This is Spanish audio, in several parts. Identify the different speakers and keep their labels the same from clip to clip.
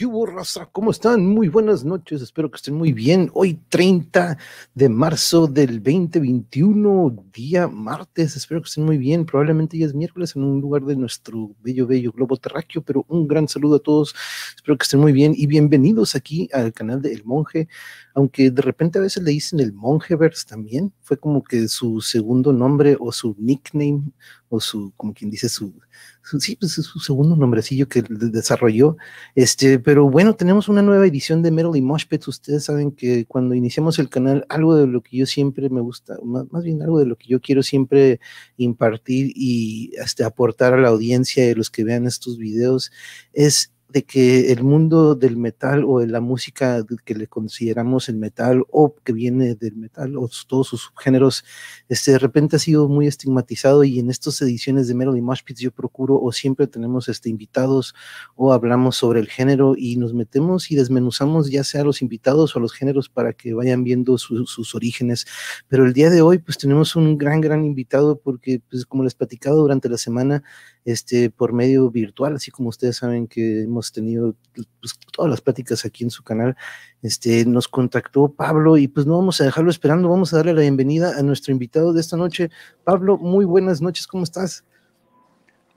Speaker 1: ¿Qué raza? ¿Cómo están? Muy buenas noches, espero que estén muy bien. Hoy 30 de marzo del 2021, día martes, espero que estén muy bien. Probablemente ya es miércoles en un lugar de nuestro bello, bello globo terráqueo, pero un gran saludo a todos, espero que estén muy bien y bienvenidos aquí al canal de El Monje, aunque de repente a veces le dicen el Monjeverse también, fue como que su segundo nombre o su nickname o su, como quien dice, su sí, pues es su segundo nombrecillo que desarrolló. Este, pero bueno, tenemos una nueva edición de Metal y Moshpets. Ustedes saben que cuando iniciamos el canal, algo de lo que yo siempre me gusta, más, más bien algo de lo que yo quiero siempre impartir y este, aportar a la audiencia de los que vean estos videos es de que el mundo del metal o de la música que le consideramos el metal o que viene del metal o todos sus subgéneros, este, de repente ha sido muy estigmatizado y en estas ediciones de Mosh Pits yo procuro o siempre tenemos este, invitados o hablamos sobre el género y nos metemos y desmenuzamos ya sea los invitados o los géneros para que vayan viendo sus orígenes. Pero el día de hoy pues tenemos un gran, gran invitado porque pues como les he platicado durante la semana, este, por medio virtual, así como ustedes saben que hemos tenido pues, todas las pláticas aquí en su canal. Este, nos contactó Pablo y pues no vamos a dejarlo esperando, vamos a darle la bienvenida a nuestro invitado de esta noche. Pablo, muy buenas noches, ¿cómo estás?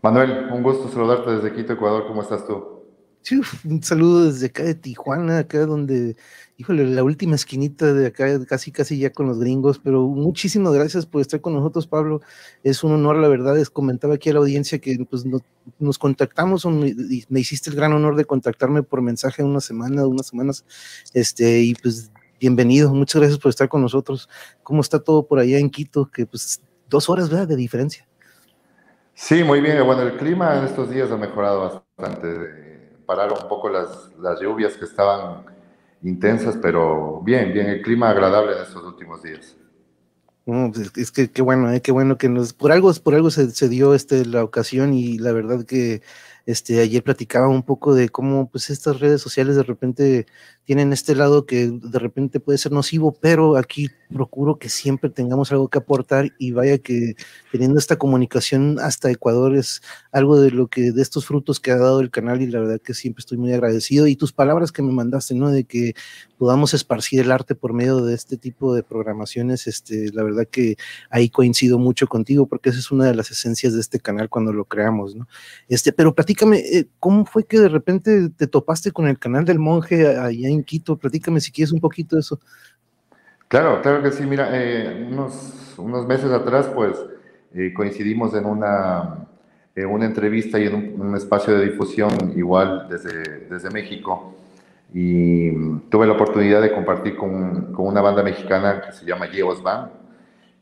Speaker 2: Manuel, un gusto saludarte desde Quito, Ecuador, ¿cómo estás tú?
Speaker 1: Un saludo desde acá de Tijuana, acá donde híjole, la última esquinita de acá, casi, casi ya con los gringos, pero muchísimas gracias por estar con nosotros, Pablo. Es un honor, la verdad, les comentaba aquí a la audiencia que pues, nos contactamos y me hiciste el gran honor de contactarme por mensaje una semana, unas semanas, este, y pues bienvenido, muchas gracias por estar con nosotros. ¿Cómo está todo por allá en Quito? Que pues dos horas. De diferencia.
Speaker 2: Sí, muy bien. Bueno, el clima en estos días ha mejorado bastante. Pararon un poco las, las lluvias que estaban intensas, pero bien, bien, el clima agradable en estos últimos días.
Speaker 1: Pues, es que qué bueno, eh, qué bueno que nos, por algo, por algo se, se, dio este la ocasión y la verdad que este ayer platicaba un poco de cómo pues estas redes sociales de repente tienen este lado que de repente puede ser nocivo, pero aquí procuro que siempre tengamos algo que aportar y vaya que teniendo esta comunicación hasta Ecuador es algo de lo que, de estos frutos que ha dado el canal y la verdad que siempre estoy muy agradecido y tus palabras que me mandaste, ¿no? De que podamos esparcir el arte por medio de este tipo de programaciones, este, la verdad que ahí coincido mucho contigo porque esa es una de las esencias de este canal cuando lo creamos, ¿no? Este, pero platícame, eh, ¿cómo fue que de repente te topaste con el canal del monje allá Quito. Platícame si quieres un poquito de eso.
Speaker 2: Claro, claro que sí. Mira, eh, unos, unos, meses atrás, pues eh, coincidimos en una, una entrevista y en un, espacio de difusión igual desde, desde México. Y tuve la oportunidad de compartir con, con una banda mexicana que se llama Yeos Band,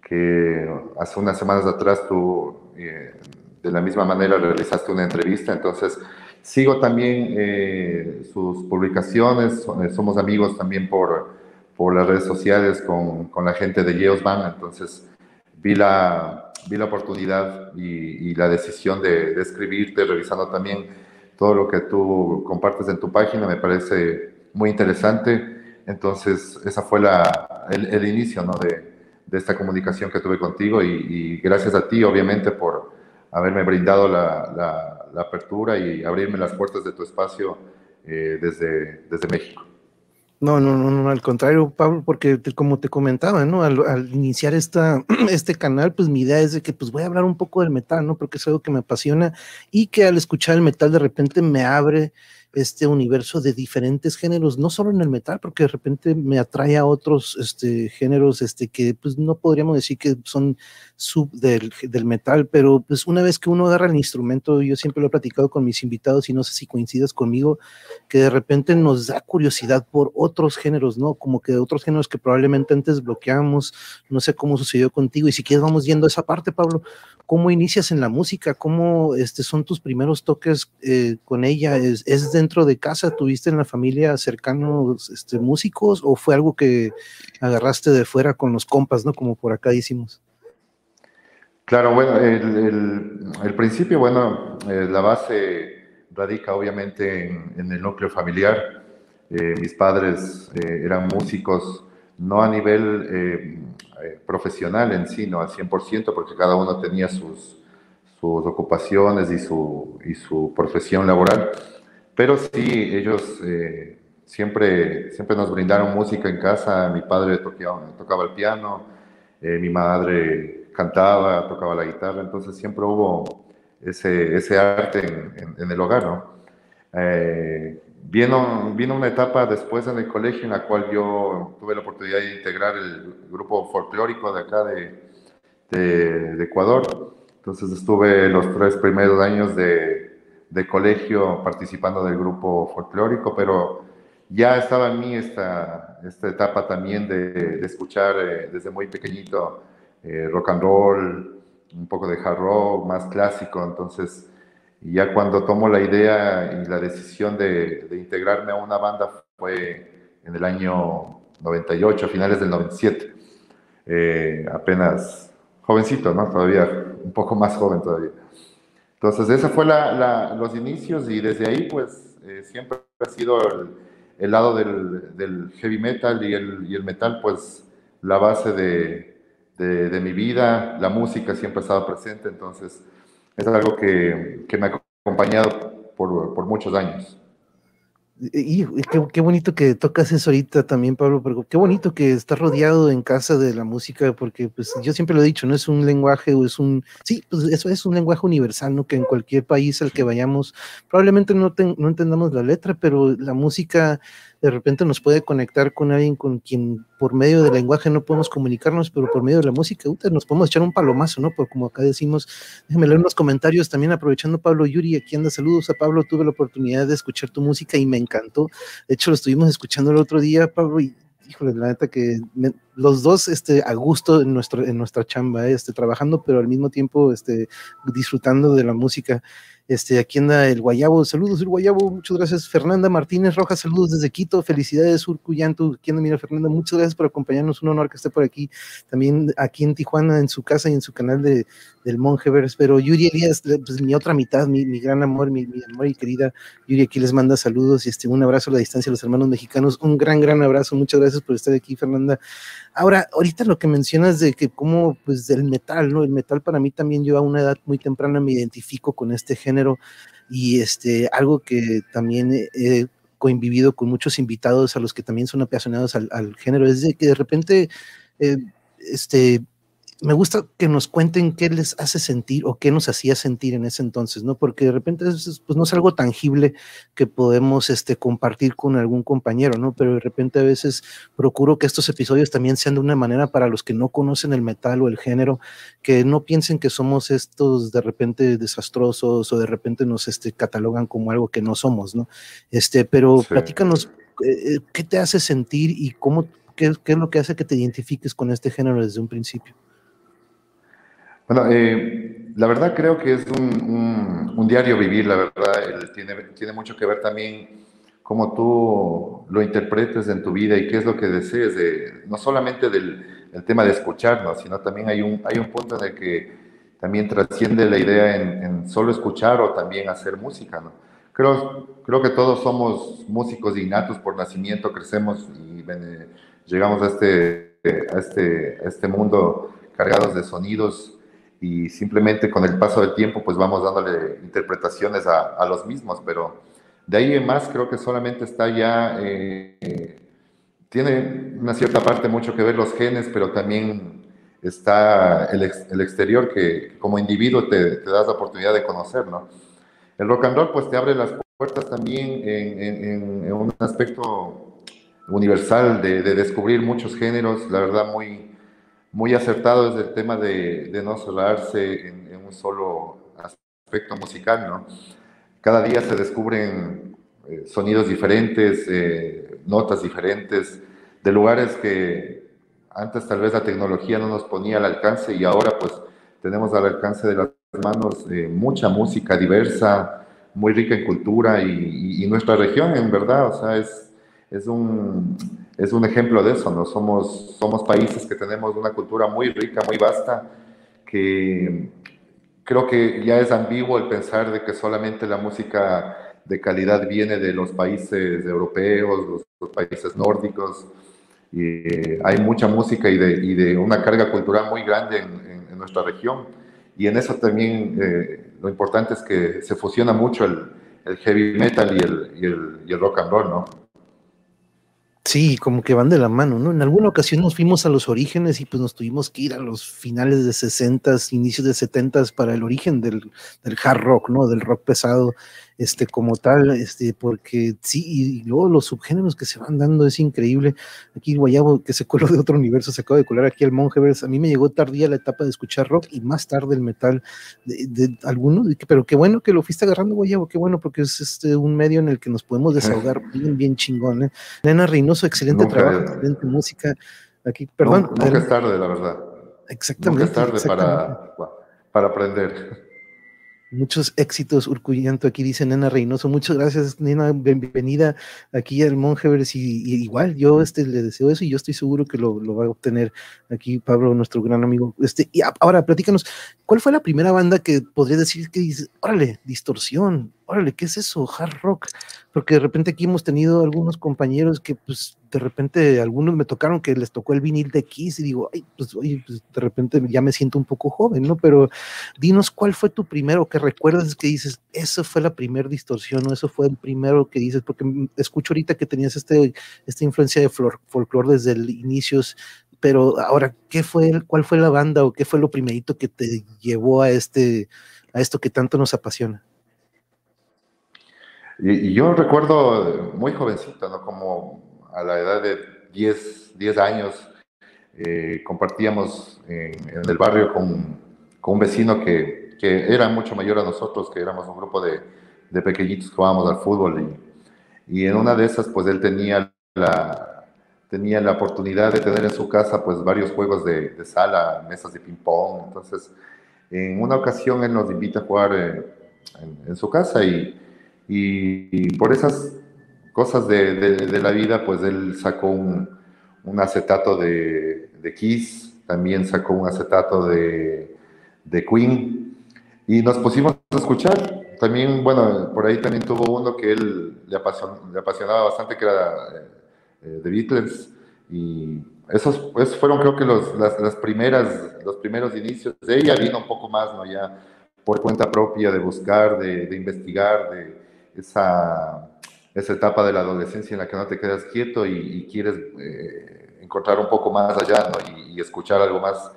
Speaker 2: que hace unas semanas atrás tú eh, de la misma manera realizaste una entrevista. Entonces, Sigo también eh, sus publicaciones, eh, somos amigos también por, por las redes sociales con, con la gente de Yeos entonces vi la, vi la oportunidad y, y la decisión de, de, escribirte, revisando también todo lo que tú compartes en tu página, me parece muy interesante. Entonces, esa fue la, el, el inicio ¿no? de, de, esta comunicación que tuve contigo y, y, gracias a ti, obviamente, por haberme brindado la, la la apertura y abrirme las puertas de tu espacio eh, desde, desde México.
Speaker 1: No, no, no, no, al contrario, Pablo, porque como te comentaba, ¿no? Al, iniciar esta, este canal, pues mi idea es de que pues voy a hablar un poco del metal, ¿no? Porque es algo que me apasiona y que al escuchar el metal de repente me abre este universo de diferentes géneros, no solo en el metal, porque de repente me atrae a otros este, géneros este, que pues no podríamos decir que son sub del, del, metal, pero pues una vez que uno agarra el instrumento, yo siempre lo he platicado con mis invitados y no sé si coincidas conmigo, que de repente nos da curiosidad por otros géneros, ¿no? Como que otros géneros que probablemente antes bloqueamos, no sé cómo sucedió contigo y si quieres vamos viendo esa parte, Pablo, ¿cómo inicias en la música? ¿Cómo este, son tus primeros toques eh, con ella? ¿Es, ¿Es dentro de casa? ¿Tuviste en la familia cercanos este, músicos o fue algo que agarraste de fuera con los compas, ¿no? Como por acá hicimos.
Speaker 2: Claro, bueno, el, el, principio, bueno, eh, la base radica obviamente en, en el núcleo familiar. Eh, mis padres eh, eran músicos, no a nivel eh, profesional en sí, no al 100%, porque cada uno tenía sus, sus ocupaciones y su, y su profesión laboral, pero sí, ellos eh, siempre, siempre nos brindaron música en casa. Mi padre tocaba, tocaba el piano, eh, mi madre cantaba, tocaba la guitarra, entonces siempre hubo ese, ese arte en, en, el hogar, ¿no? Eh, vino, vino una etapa después en el colegio en la cual yo tuve la oportunidad de integrar el grupo folclórico de acá de, de, de Ecuador. Entonces estuve los tres primeros años de, de colegio participando del grupo folclórico, pero ya estaba en mí esta, esta etapa también de, de escuchar eh, desde muy pequeñito eh, rock and roll, un poco de hard rock, más clásico, entonces ya cuando tomo la idea y la decisión de, de integrarme a una banda fue en el año 98, a finales del 97, eh, apenas jovencito, ¿no? Todavía, un poco más joven todavía. Entonces, ese fue la, la, los inicios y desde ahí, pues, eh, siempre ha sido el, el lado del, del, heavy metal y el, y el, metal, pues, la base de, de, de, mi vida. La música siempre ha estado presente, entonces, es algo que, que me ha acompañado por, por muchos años.
Speaker 1: Y, qué, qué, bonito que tocas eso ahorita también, Pablo, pero qué bonito que estás rodeado en casa de la música, porque pues yo siempre lo he dicho, no es un lenguaje o es un, sí, pues eso es un lenguaje universal, ¿no? Que en cualquier país al que vayamos, probablemente no, ten, no entendamos la letra, pero la música de repente nos puede conectar con alguien con quien por medio del lenguaje no podemos comunicarnos, pero por medio de la música nos podemos echar un palomazo, ¿no? Por como acá decimos, déjeme leer unos comentarios también aprovechando Pablo Yuri, aquí anda, saludos a Pablo, tuve la oportunidad de escuchar tu música y me encantó, de hecho lo estuvimos escuchando el otro día, Pablo, y híjole, la neta que me, los dos este, a gusto en, nuestro, en nuestra chamba, este, trabajando, pero al mismo tiempo este, disfrutando de la música. Este, aquí anda el Guayabo, saludos el Guayabo, muchas gracias. Fernanda Martínez Rojas, saludos desde Quito, felicidades Urcuyantu. Aquí anda, mira Fernanda, muchas gracias por acompañarnos, un honor que esté por aquí, también aquí en Tijuana, en su casa y en su canal de, del Monjevers. Pero Yuri Elías, pues mi otra mitad, mi, gran amor, mi, amor y querida Yuri, aquí les manda saludos y este, un abrazo a la distancia a los hermanos mexicanos, un gran, gran abrazo, muchas gracias por estar aquí, Fernanda. Ahora, ahorita lo que mencionas de que como, pues, del metal, ¿no? El metal para mí también yo a una edad muy temprana me identifico con este género y este, algo que también he convivido con muchos invitados a los que también son apasionados al, género, es de que de repente, eh, este, me gusta que nos cuenten qué les hace sentir o qué nos hacía sentir en ese entonces, ¿no? Porque de repente es, pues no es algo tangible que podemos este, compartir con algún compañero, ¿no? Pero de repente a veces procuro que estos episodios también sean de una manera para los que no conocen el metal o el género, que no piensen que somos estos de repente desastrosos o de repente nos este, catalogan como algo que no somos, ¿no? Este, pero sí. platícanos eh, qué te hace sentir y cómo, qué, qué es lo que hace que te identifiques con este género desde un principio.
Speaker 2: Bueno, eh, la verdad creo que es un, un, un diario vivir, la verdad, tiene, tiene mucho que ver también cómo tú lo interpretes en tu vida y qué es lo que desees, de, no solamente del el tema de escucharnos, sino también hay un, hay un punto en el que también trasciende la idea en, en solo escuchar o también hacer música, ¿no? Creo, creo que todos somos músicos innatos por nacimiento, crecemos y ven, llegamos a este, a, este, a este mundo cargados de sonidos y simplemente con el paso del tiempo pues vamos dándole interpretaciones a, a los mismos, pero de ahí en más creo que solamente está ya, eh, tiene una cierta parte mucho que ver los genes, pero también está el, ex, el exterior que como individuo te, te, das la oportunidad de conocer, ¿no? El rock and roll pues te abre las puertas también en, en, en un aspecto universal de, de descubrir muchos géneros, la verdad muy muy acertado desde el tema de, de no cerrarse en, en, un solo aspecto musical, ¿no? Cada día se descubren eh, sonidos diferentes, eh, notas diferentes, de lugares que antes tal vez la tecnología no nos ponía al alcance y ahora pues tenemos al alcance de las manos eh, mucha música diversa, muy rica en cultura y, y, y, nuestra región en verdad, o sea, es, es un es un ejemplo de eso, ¿no? Somos, somos países que tenemos una cultura muy rica, muy vasta, que creo que ya es ambiguo el pensar de que solamente la música de calidad viene de los países europeos, los, los países nórdicos, y eh, hay mucha música y de, y de, una carga cultural muy grande en, en, en nuestra región. Y en eso también eh, lo importante es que se fusiona mucho el, el heavy metal y el, y el, y el rock and roll, ¿no?
Speaker 1: Sí, como que van de la mano, ¿no? En alguna ocasión nos fuimos a los orígenes y pues nos tuvimos que ir a los finales de 60, inicios de 70 para el origen del, del hard rock, ¿no? Del rock pesado este, como tal, este, porque sí, y luego los subgéneros que se van dando es increíble. Aquí Guayabo, que se coló de otro universo, se acaba de colar aquí al Monjevers. A mí me llegó tardía la etapa de escuchar rock y más tarde el metal de, de algunos, pero qué bueno que lo fuiste agarrando, Guayabo, qué bueno, porque es este, un medio en el que nos podemos desahogar bien, bien chingón. ¿eh? Nena Reynoso, excelente trabajo, excelente música. Aquí, perdón.
Speaker 2: nunca es tarde, la verdad.
Speaker 1: Exactamente.
Speaker 2: Nunca es tarde Para, para aprender.
Speaker 1: Muchos éxitos, Urcuyanto. Aquí dice Nena Reynoso. Muchas gracias, Nena. Bienvenida aquí al Monjevers. Y, igual, yo este, le deseo eso y yo estoy seguro que lo, lo, va a obtener aquí Pablo, nuestro gran amigo. Este, y ahora, platícanos, ¿cuál fue la primera banda que podría decir que dice, órale, distorsión, órale, ¿qué es eso? Hard rock. Porque de repente aquí hemos tenido algunos compañeros que, pues, de repente, algunos me tocaron que les tocó el vinil de Kiss y digo, ay, pues, oye, pues, de repente ya me siento un poco joven, ¿no? Pero dinos, ¿cuál fue tu primero que recuerdas que dices, eso fue la primera distorsión o eso fue el primero que dices? Porque escucho ahorita que tenías este, esta influencia de folclore desde el inicios pero ahora, ¿qué fue, cuál fue la banda o qué fue lo primerito que te llevó a este, a esto que tanto nos apasiona?
Speaker 2: Y, yo recuerdo muy jovencito, ¿no? Como a la edad de 10, 10 años, eh, compartíamos en, en, el barrio con, con un vecino que, que, era mucho mayor a nosotros, que éramos un grupo de, de pequeñitos que jugábamos al fútbol. Y, y, en una de esas, pues él tenía la, tenía la oportunidad de tener en su casa, pues varios juegos de, de sala, mesas de ping-pong. Entonces, en una ocasión él nos invita a jugar eh, en, en su casa y y, por esas cosas de, de, de, la vida, pues él sacó un, un acetato de, de, Kiss, también sacó un acetato de, Queen, y nos pusimos a escuchar. También, bueno, por ahí también tuvo uno que él le, apasion, le apasionaba bastante, que era eh, The Beatles, y esos, esos fueron creo que los, las, las, primeras, los primeros inicios. De ella vino un poco más, ¿no? Ya por cuenta propia de buscar, de, de investigar, de, esa, esa etapa de la adolescencia en la que no te quedas quieto y, y quieres eh, encontrar un poco más allá ¿no? y, y, escuchar algo más,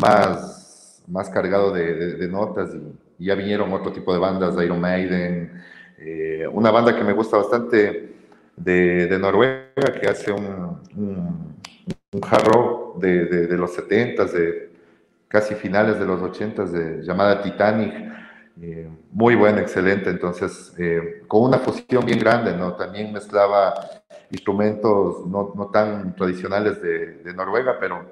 Speaker 2: más, más cargado de, de, de notas. Y, y, ya vinieron otro tipo de bandas, Iron Maiden, eh, una banda que me gusta bastante de, de Noruega, que hace un, un, un de, de, los 70s, de casi finales de los 80s, llamada Titanic eh, muy buena, excelente, entonces eh, con una fusión bien grande, ¿no? También mezclaba instrumentos no, no tan tradicionales de, Noruega, pero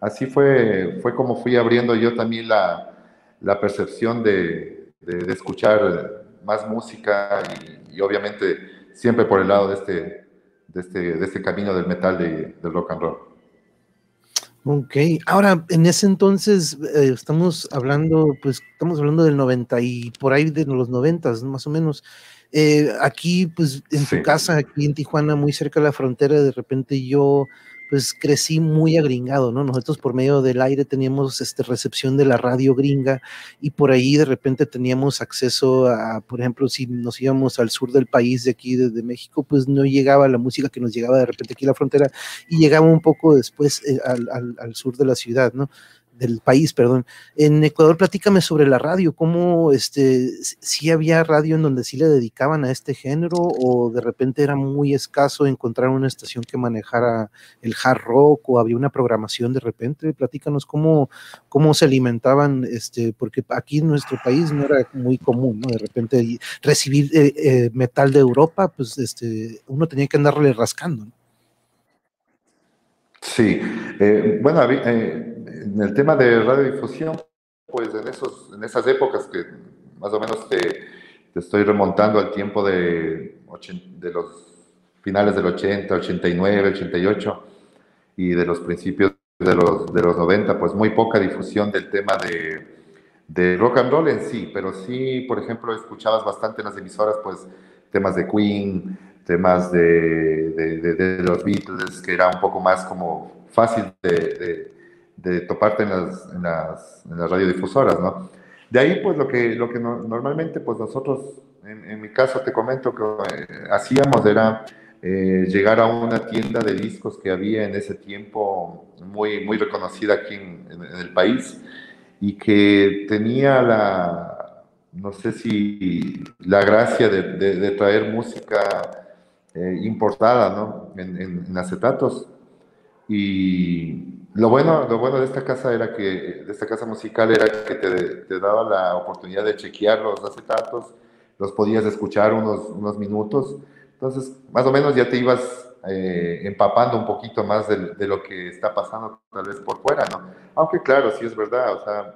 Speaker 2: así fue, fue como fui abriendo yo también la, la percepción de, de, escuchar más música y, obviamente siempre por el lado de este, de este, de este camino del metal de, del rock and roll.
Speaker 1: Ok, ahora en ese entonces eh, estamos hablando, pues estamos hablando del 90 y por ahí de los 90 más o menos. Eh, aquí, pues en sí. tu casa, aquí en Tijuana, muy cerca de la frontera, de repente yo pues crecí muy agringado, ¿no? Nosotros por medio del aire teníamos este, recepción de la radio gringa y por ahí de repente teníamos acceso a, por ejemplo, si nos íbamos al sur del país de aquí, de, de México, pues no llegaba la música que nos llegaba de repente aquí a la frontera y llegaba un poco después eh, al, al, al sur de la ciudad, ¿no? Del país, perdón. En Ecuador, platícame sobre la radio, cómo, este, si había radio en donde sí le dedicaban a este género o de repente era muy escaso encontrar una estación que manejara el hard rock o había una programación de repente, platícanos cómo, cómo se alimentaban, este, porque aquí en nuestro país no era muy común, ¿no? De repente recibir eh, eh, metal de Europa, pues, este, uno tenía que andarle rascando, ¿no?
Speaker 2: Sí, eh, bueno, eh, en el tema de radiodifusión, pues en, esos, en esas épocas que más o menos te, te estoy remontando al tiempo de, de los finales del 80, 89, 88 y de los principios de los, de los 90, pues muy poca difusión del tema de, de rock and roll en sí, pero sí, por ejemplo, escuchabas bastante en las emisoras, pues temas de Queen, temas de, de, de, de los Beatles, que era un poco más como fácil de, de toparte en las, en, las, en las, radiodifusoras, ¿no? De ahí, pues, lo que, lo que no, normalmente, pues, nosotros en, mi caso te comento que eh, hacíamos era eh, llegar a una tienda de discos que había en ese tiempo muy, muy reconocida aquí en, el país y que tenía la, no sé si la gracia de, traer música eh, importada ¿no? en, acetatos. Y lo bueno, lo bueno de esta casa era que, de esta casa musical era que te, te daba la oportunidad de chequear los acetatos, los podías escuchar unos, unos minutos entonces, más o menos ya te ibas eh, empapando un poquito más de, lo que está pasando tal vez por fuera, ¿no? Aunque claro, sí es verdad, o sea,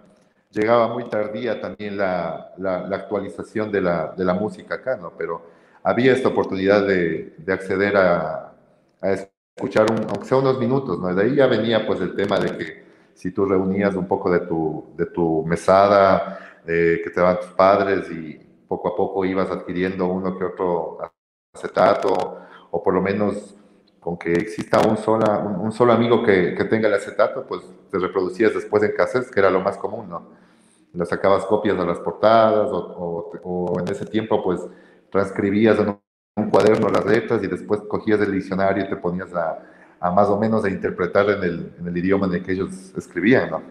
Speaker 2: llegaba muy tardía también la, la, actualización de la, de la, música acá, ¿no? Pero había esta oportunidad de, de acceder a, a escuchar, un, aunque sea unos minutos, ¿no? De ahí ya venía pues el tema de que si tú reunías un poco de tu, de tu mesada, eh, que te daban tus padres y poco a poco ibas adquiriendo uno que otro acetato o por lo menos con que exista un, sola, un, solo amigo que, que, tenga el acetato, pues te reproducías después en cassettes, que era lo más común, ¿no? Le sacabas copias de las portadas o, o, en ese tiempo pues transcribías en un cuaderno las letras y después cogías el diccionario y te ponías a, a más o menos a interpretar en el, en el, idioma en el que ellos escribían, ¿no?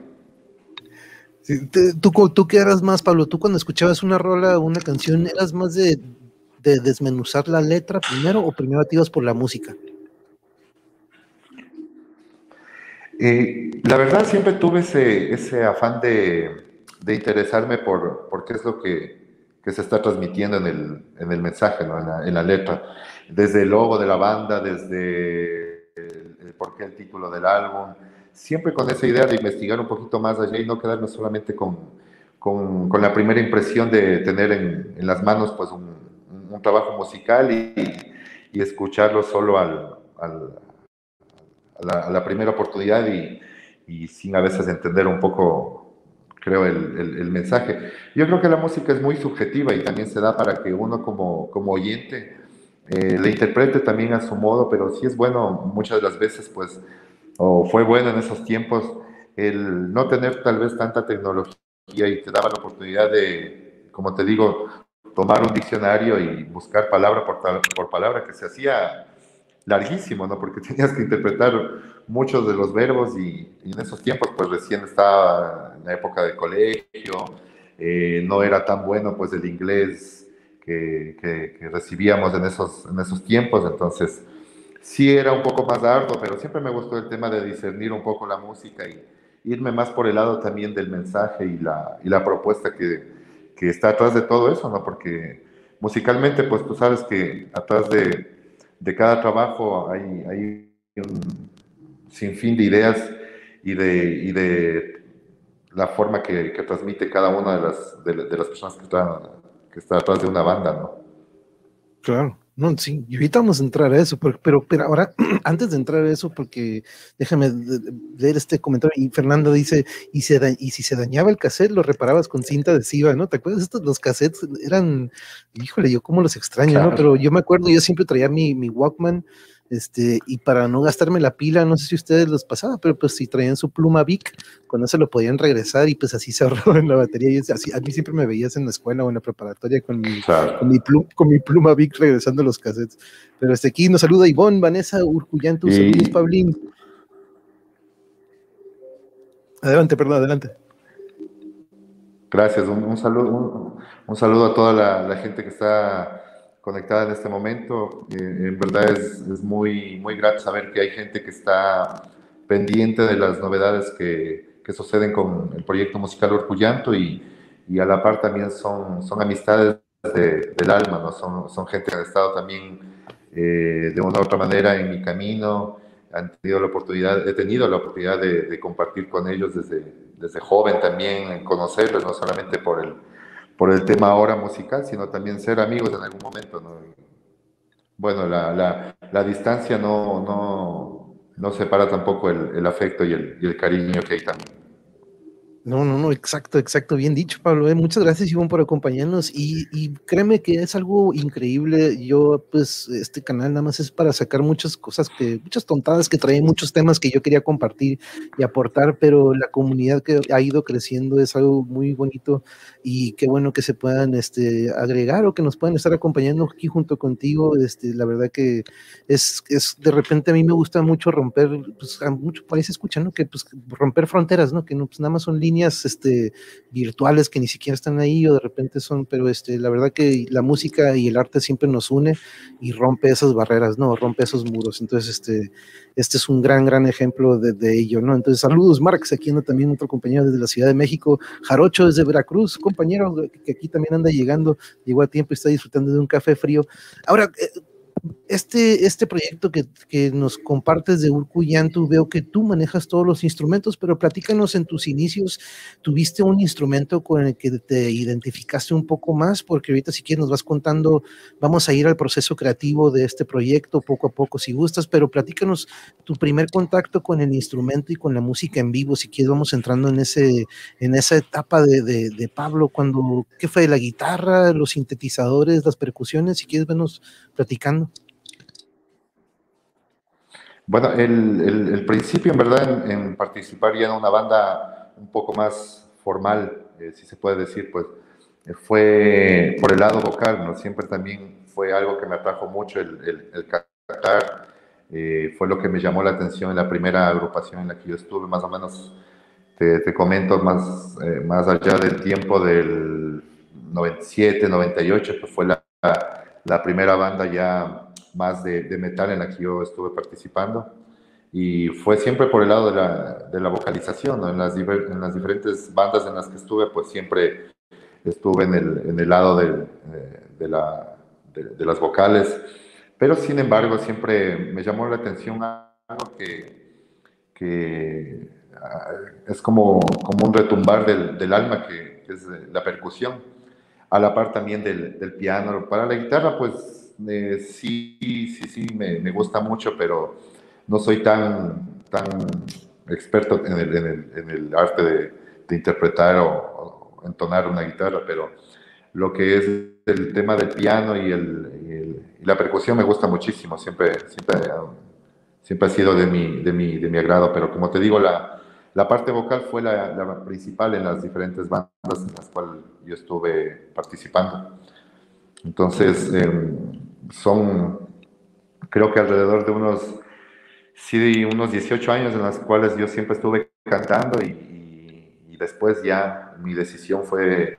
Speaker 1: ¿tú, ¿Tú qué eras más, Pablo? ¿Tú cuando escuchabas una rola o una canción eras más de, de desmenuzar la letra primero o primero te ibas por la música?
Speaker 2: Eh, la verdad siempre tuve ese, ese afán de, de, interesarme por, por qué es lo que, que se está transmitiendo en el, en el mensaje, ¿no? en, la, en, la, letra. Desde el logo de la banda, desde el, por qué el título del álbum, siempre con esa idea de investigar un poquito más allá y no quedarme solamente con, con, con la primera impresión de tener en, en las manos pues un, un trabajo musical y, y escucharlo solo al, al, a, la, primera oportunidad y, y, sin a veces entender un poco, creo, el, el, mensaje. Yo creo que la música es muy subjetiva y también se da para que uno como, como oyente eh, le interprete también a su modo, pero sí es bueno muchas de las veces, pues, o fue bueno en esos tiempos, el no tener tal vez tanta tecnología y te daba la oportunidad de, como te digo, tomar un diccionario y buscar palabra por, por palabra, que se hacía larguísimo, ¿no? Porque tenías que interpretar muchos de los verbos y, en esos tiempos, pues recién estaba en la época de colegio, eh, no era tan bueno, pues, el inglés que, que, recibíamos en esos, en esos tiempos, entonces sí era un poco más arduo, pero siempre me gustó el tema de discernir un poco la música y irme más por el lado también del mensaje y la, y la propuesta que, que está atrás de todo eso, ¿no? Porque musicalmente, pues tú sabes que atrás de, de cada trabajo hay, hay, un sinfín de ideas y de, y de la forma que, que, transmite cada una de las, de, de las personas que están que está atrás de una banda, ¿no?
Speaker 1: Claro. No, sí, y ahorita vamos a entrar a eso, pero, pero, ahora, antes de entrar a eso, porque déjame leer este comentario, y Fernando dice, y, se y si se dañaba el cassette, lo reparabas con cinta adhesiva, ¿no? ¿Te acuerdas? Estos, los cassettes eran, híjole, yo cómo los extraño, ¿no? Pero yo me acuerdo, yo siempre traía mi, mi Walkman, este, y para no gastarme la pila, no sé si ustedes los pasaba, pero pues si traían su pluma Vic, con eso lo podían regresar y pues así se ahorraban la batería. Y así, a mí siempre me veías en la escuela o en la preparatoria con mi, con mi, con mi pluma Vic regresando los cassettes. Pero este aquí nos saluda Ivonne, Vanessa y... saludos, Pablín. Adelante, perdón, adelante.
Speaker 2: Gracias, un, saludo, un, saludo a toda la gente que está conectada en este momento. Eh, en verdad es, es, muy, muy grato saber que hay gente que está pendiente de las novedades que, que suceden con el proyecto musical Orcullanto y, y, a la par también son, son amistades del alma, ¿no? son, son gente que ha estado también eh, de una u otra manera en mi camino, han tenido la oportunidad, he tenido la oportunidad de, de compartir con ellos desde, desde joven también, conocerlos, no solamente por el por el tema ahora musical, sino también ser amigos en algún momento. ¿no? Bueno, la, la, la distancia no, no, no, separa tampoco el, el afecto y el, y el, cariño que hay también.
Speaker 1: No, no, no, exacto, exacto, bien dicho, Pablo. Eh. Muchas gracias, Iván, por acompañarnos. Y, créeme que es algo increíble. Yo, pues, este canal nada más es para sacar muchas cosas, que, muchas tontadas que trae, muchos temas que yo quería compartir y aportar, pero la comunidad que ha ido creciendo es algo muy bonito y qué bueno que se puedan este, agregar o que nos puedan estar acompañando aquí junto contigo. Este, la verdad que es, es de repente a mí me gusta mucho romper, pues, a mucho parece escuchando que pues romper fronteras, ¿no? Que no, pues nada más son líneas este, virtuales que ni siquiera están ahí o de repente son, pero este, la verdad que la música y el arte siempre nos une y rompe esas barreras, ¿no? Rompe esos muros. Entonces, este, este es un gran, gran ejemplo de, de ello, ¿no? Entonces, saludos, Marx, aquí anda también otro compañero desde la Ciudad de México, Jarocho desde Veracruz, compañero que aquí también anda llegando, llegó a tiempo y está disfrutando de un café frío. Ahora, eh, este, este proyecto que, nos compartes de Urcuyantu, veo que tú manejas todos los instrumentos, pero platícanos en tus inicios, ¿tuviste un instrumento con el que te identificaste un poco más? Porque ahorita si quieres nos vas contando, vamos a ir al proceso creativo de este proyecto poco a poco si gustas, pero platícanos tu primer contacto con el instrumento y con la música en vivo, si quieres vamos entrando en, ese, en esa etapa de, de Pablo, cuando, ¿qué fue? La guitarra, los sintetizadores, las percusiones, si quieres vernos platicando.
Speaker 2: Bueno, el, principio en verdad en, participar ya en una banda un poco más formal, eh, si se puede decir, pues eh, fue por el lado vocal, ¿no? Siempre también fue algo que me atrajo mucho el, el, cantar, eh, fue lo que me llamó la atención en la primera agrupación en la que yo estuve, más o menos, te, comento, más, más allá del tiempo del 97, 98, que fue la, la primera banda ya más de, metal en la que yo estuve participando. Y fue siempre por el lado de la, vocalización, en, las en, las diferentes bandas en las que estuve, pues siempre estuve en el, lado de, de, la, de, las vocales. Pero sin embargo, siempre me llamó la atención algo que, ah, es como, un retumbar del, alma, que, es la percusión, a la par también del, del piano. Para la guitarra, pues eh, sí, sí, sí, me, me, gusta mucho, pero no soy tan, tan experto en el, en el, en el arte de, de interpretar o, entonar una guitarra, pero lo que es el tema del piano y, el, y, la percusión me gusta muchísimo, siempre, siempre, siempre ha sido de mi, de, mi, de mi agrado, pero como te digo, la, la parte vocal fue la, la, principal en las diferentes bandas en las cuales yo estuve participando. Entonces, eh, son, creo que alrededor de unos, sí, unos 18 años en los cuales yo siempre estuve cantando y, después ya mi decisión fue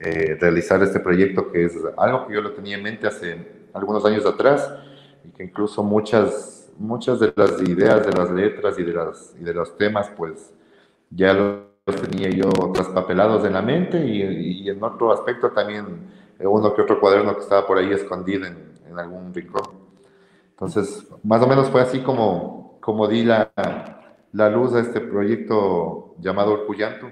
Speaker 2: eh, realizar este proyecto que es algo que yo lo tenía en mente hace algunos años atrás y que incluso muchas, muchas de las ideas de las letras y de, las, y de los temas pues ya los tenía yo traspapelados en la mente y, y en otro aspecto también uno que otro cuaderno que estaba por ahí escondido en, en algún rincón. Entonces, más o menos fue así como, como di la, la luz a este proyecto llamado Orcullanto,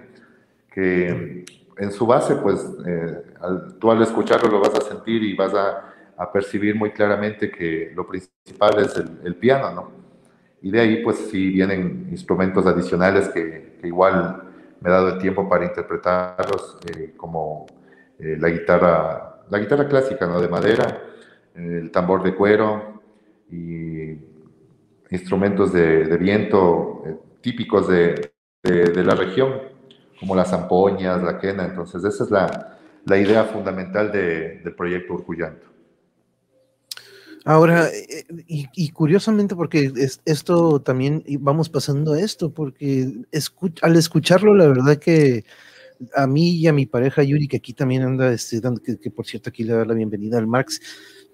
Speaker 2: que en su base, pues eh, tú al escucharlo lo vas a sentir y vas a, a percibir muy claramente que lo principal es el, piano, ¿no? Y de ahí, pues sí vienen instrumentos adicionales que, igual me he dado el tiempo para interpretarlos, eh, como eh, la guitarra, la guitarra clásica, ¿no? De madera, el tambor de cuero y instrumentos de, viento eh, típicos de, de, la región, como las zampoñas, la quena. Entonces, esa es la, la idea fundamental del proyecto Urcuyanto.
Speaker 1: Ahora, eh, y, curiosamente, porque esto también vamos pasando a esto, porque al escucharlo, la verdad que a mí y a mi pareja Yuri, que aquí también anda, este, que, que, por cierto aquí le da la bienvenida al Marx,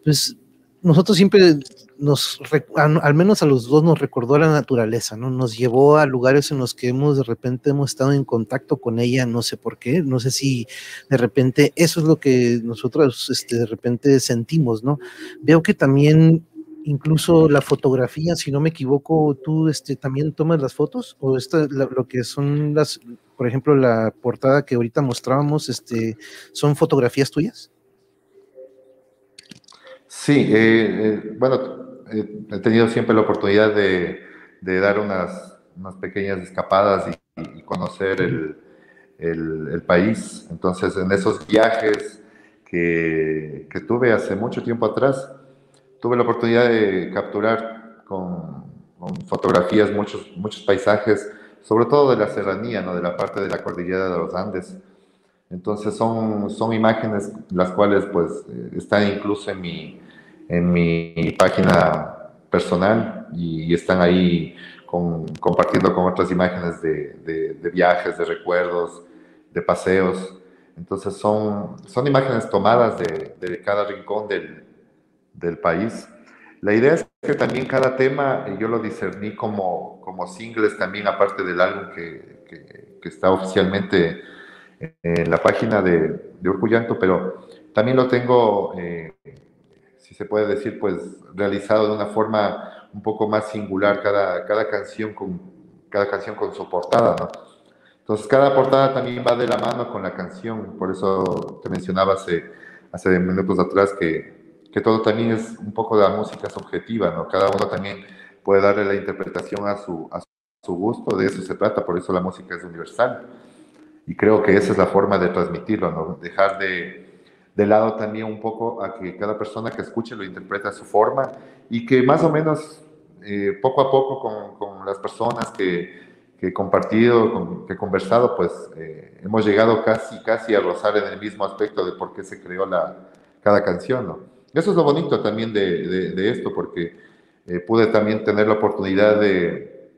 Speaker 1: pues nosotros siempre nos, al menos a los dos nos recordó la naturaleza, ¿no? Nos llevó a lugares en los que hemos de repente hemos estado en contacto con ella, no sé por qué, no sé si de repente eso es lo que nosotros este, de repente sentimos, ¿no? Veo que también incluso la fotografía, si no me equivoco, tú este, también tomas las fotos o esta, lo que son las, por ejemplo, la portada que ahorita mostrábamos, este, son fotografías tuyas.
Speaker 2: Sí, eh, eh, bueno, he tenido siempre la oportunidad de, dar unas, unas, pequeñas escapadas y, conocer el, el, país. Entonces, en esos viajes que, que, tuve hace mucho tiempo atrás, tuve la oportunidad de capturar con, fotografías muchos, muchos paisajes, sobre todo de la serranía, ¿no? de la parte de la cordillera de los Andes. Entonces son, son imágenes las cuales pues eh, están incluso en mi, en mi página personal y, están ahí con, compartiendo con otras imágenes de, de, viajes, de recuerdos, de paseos. Entonces son, son imágenes tomadas de, de cada rincón del, del, país. La idea es que también cada tema yo lo discerní como, como singles también, aparte del álbum que, que, que está oficialmente en la página de, de Urcullanto, pero también lo tengo, eh, se puede decir, pues realizado de una forma un poco más singular, cada, cada, canción, con, cada canción con su portada, ¿no? Entonces, cada portada también va de la mano con la canción, por eso te mencionaba hace, hace minutos atrás que, que todo también es un poco de la música subjetiva, ¿no? Cada uno también puede darle la interpretación a su, a su gusto, de eso se trata, por eso la música es universal. Y creo que esa es la forma de transmitirlo, ¿no? Dejar de, de lado también un poco a que cada persona que escuche lo interprete a su forma y que más o menos eh, poco a poco con, con las personas que, que, he compartido, que he conversado, pues eh, hemos llegado casi, casi a rozar en el mismo aspecto de por qué se creó la, cada canción, ¿no? Eso es lo bonito también de, de, esto, porque eh, pude también tener la oportunidad de,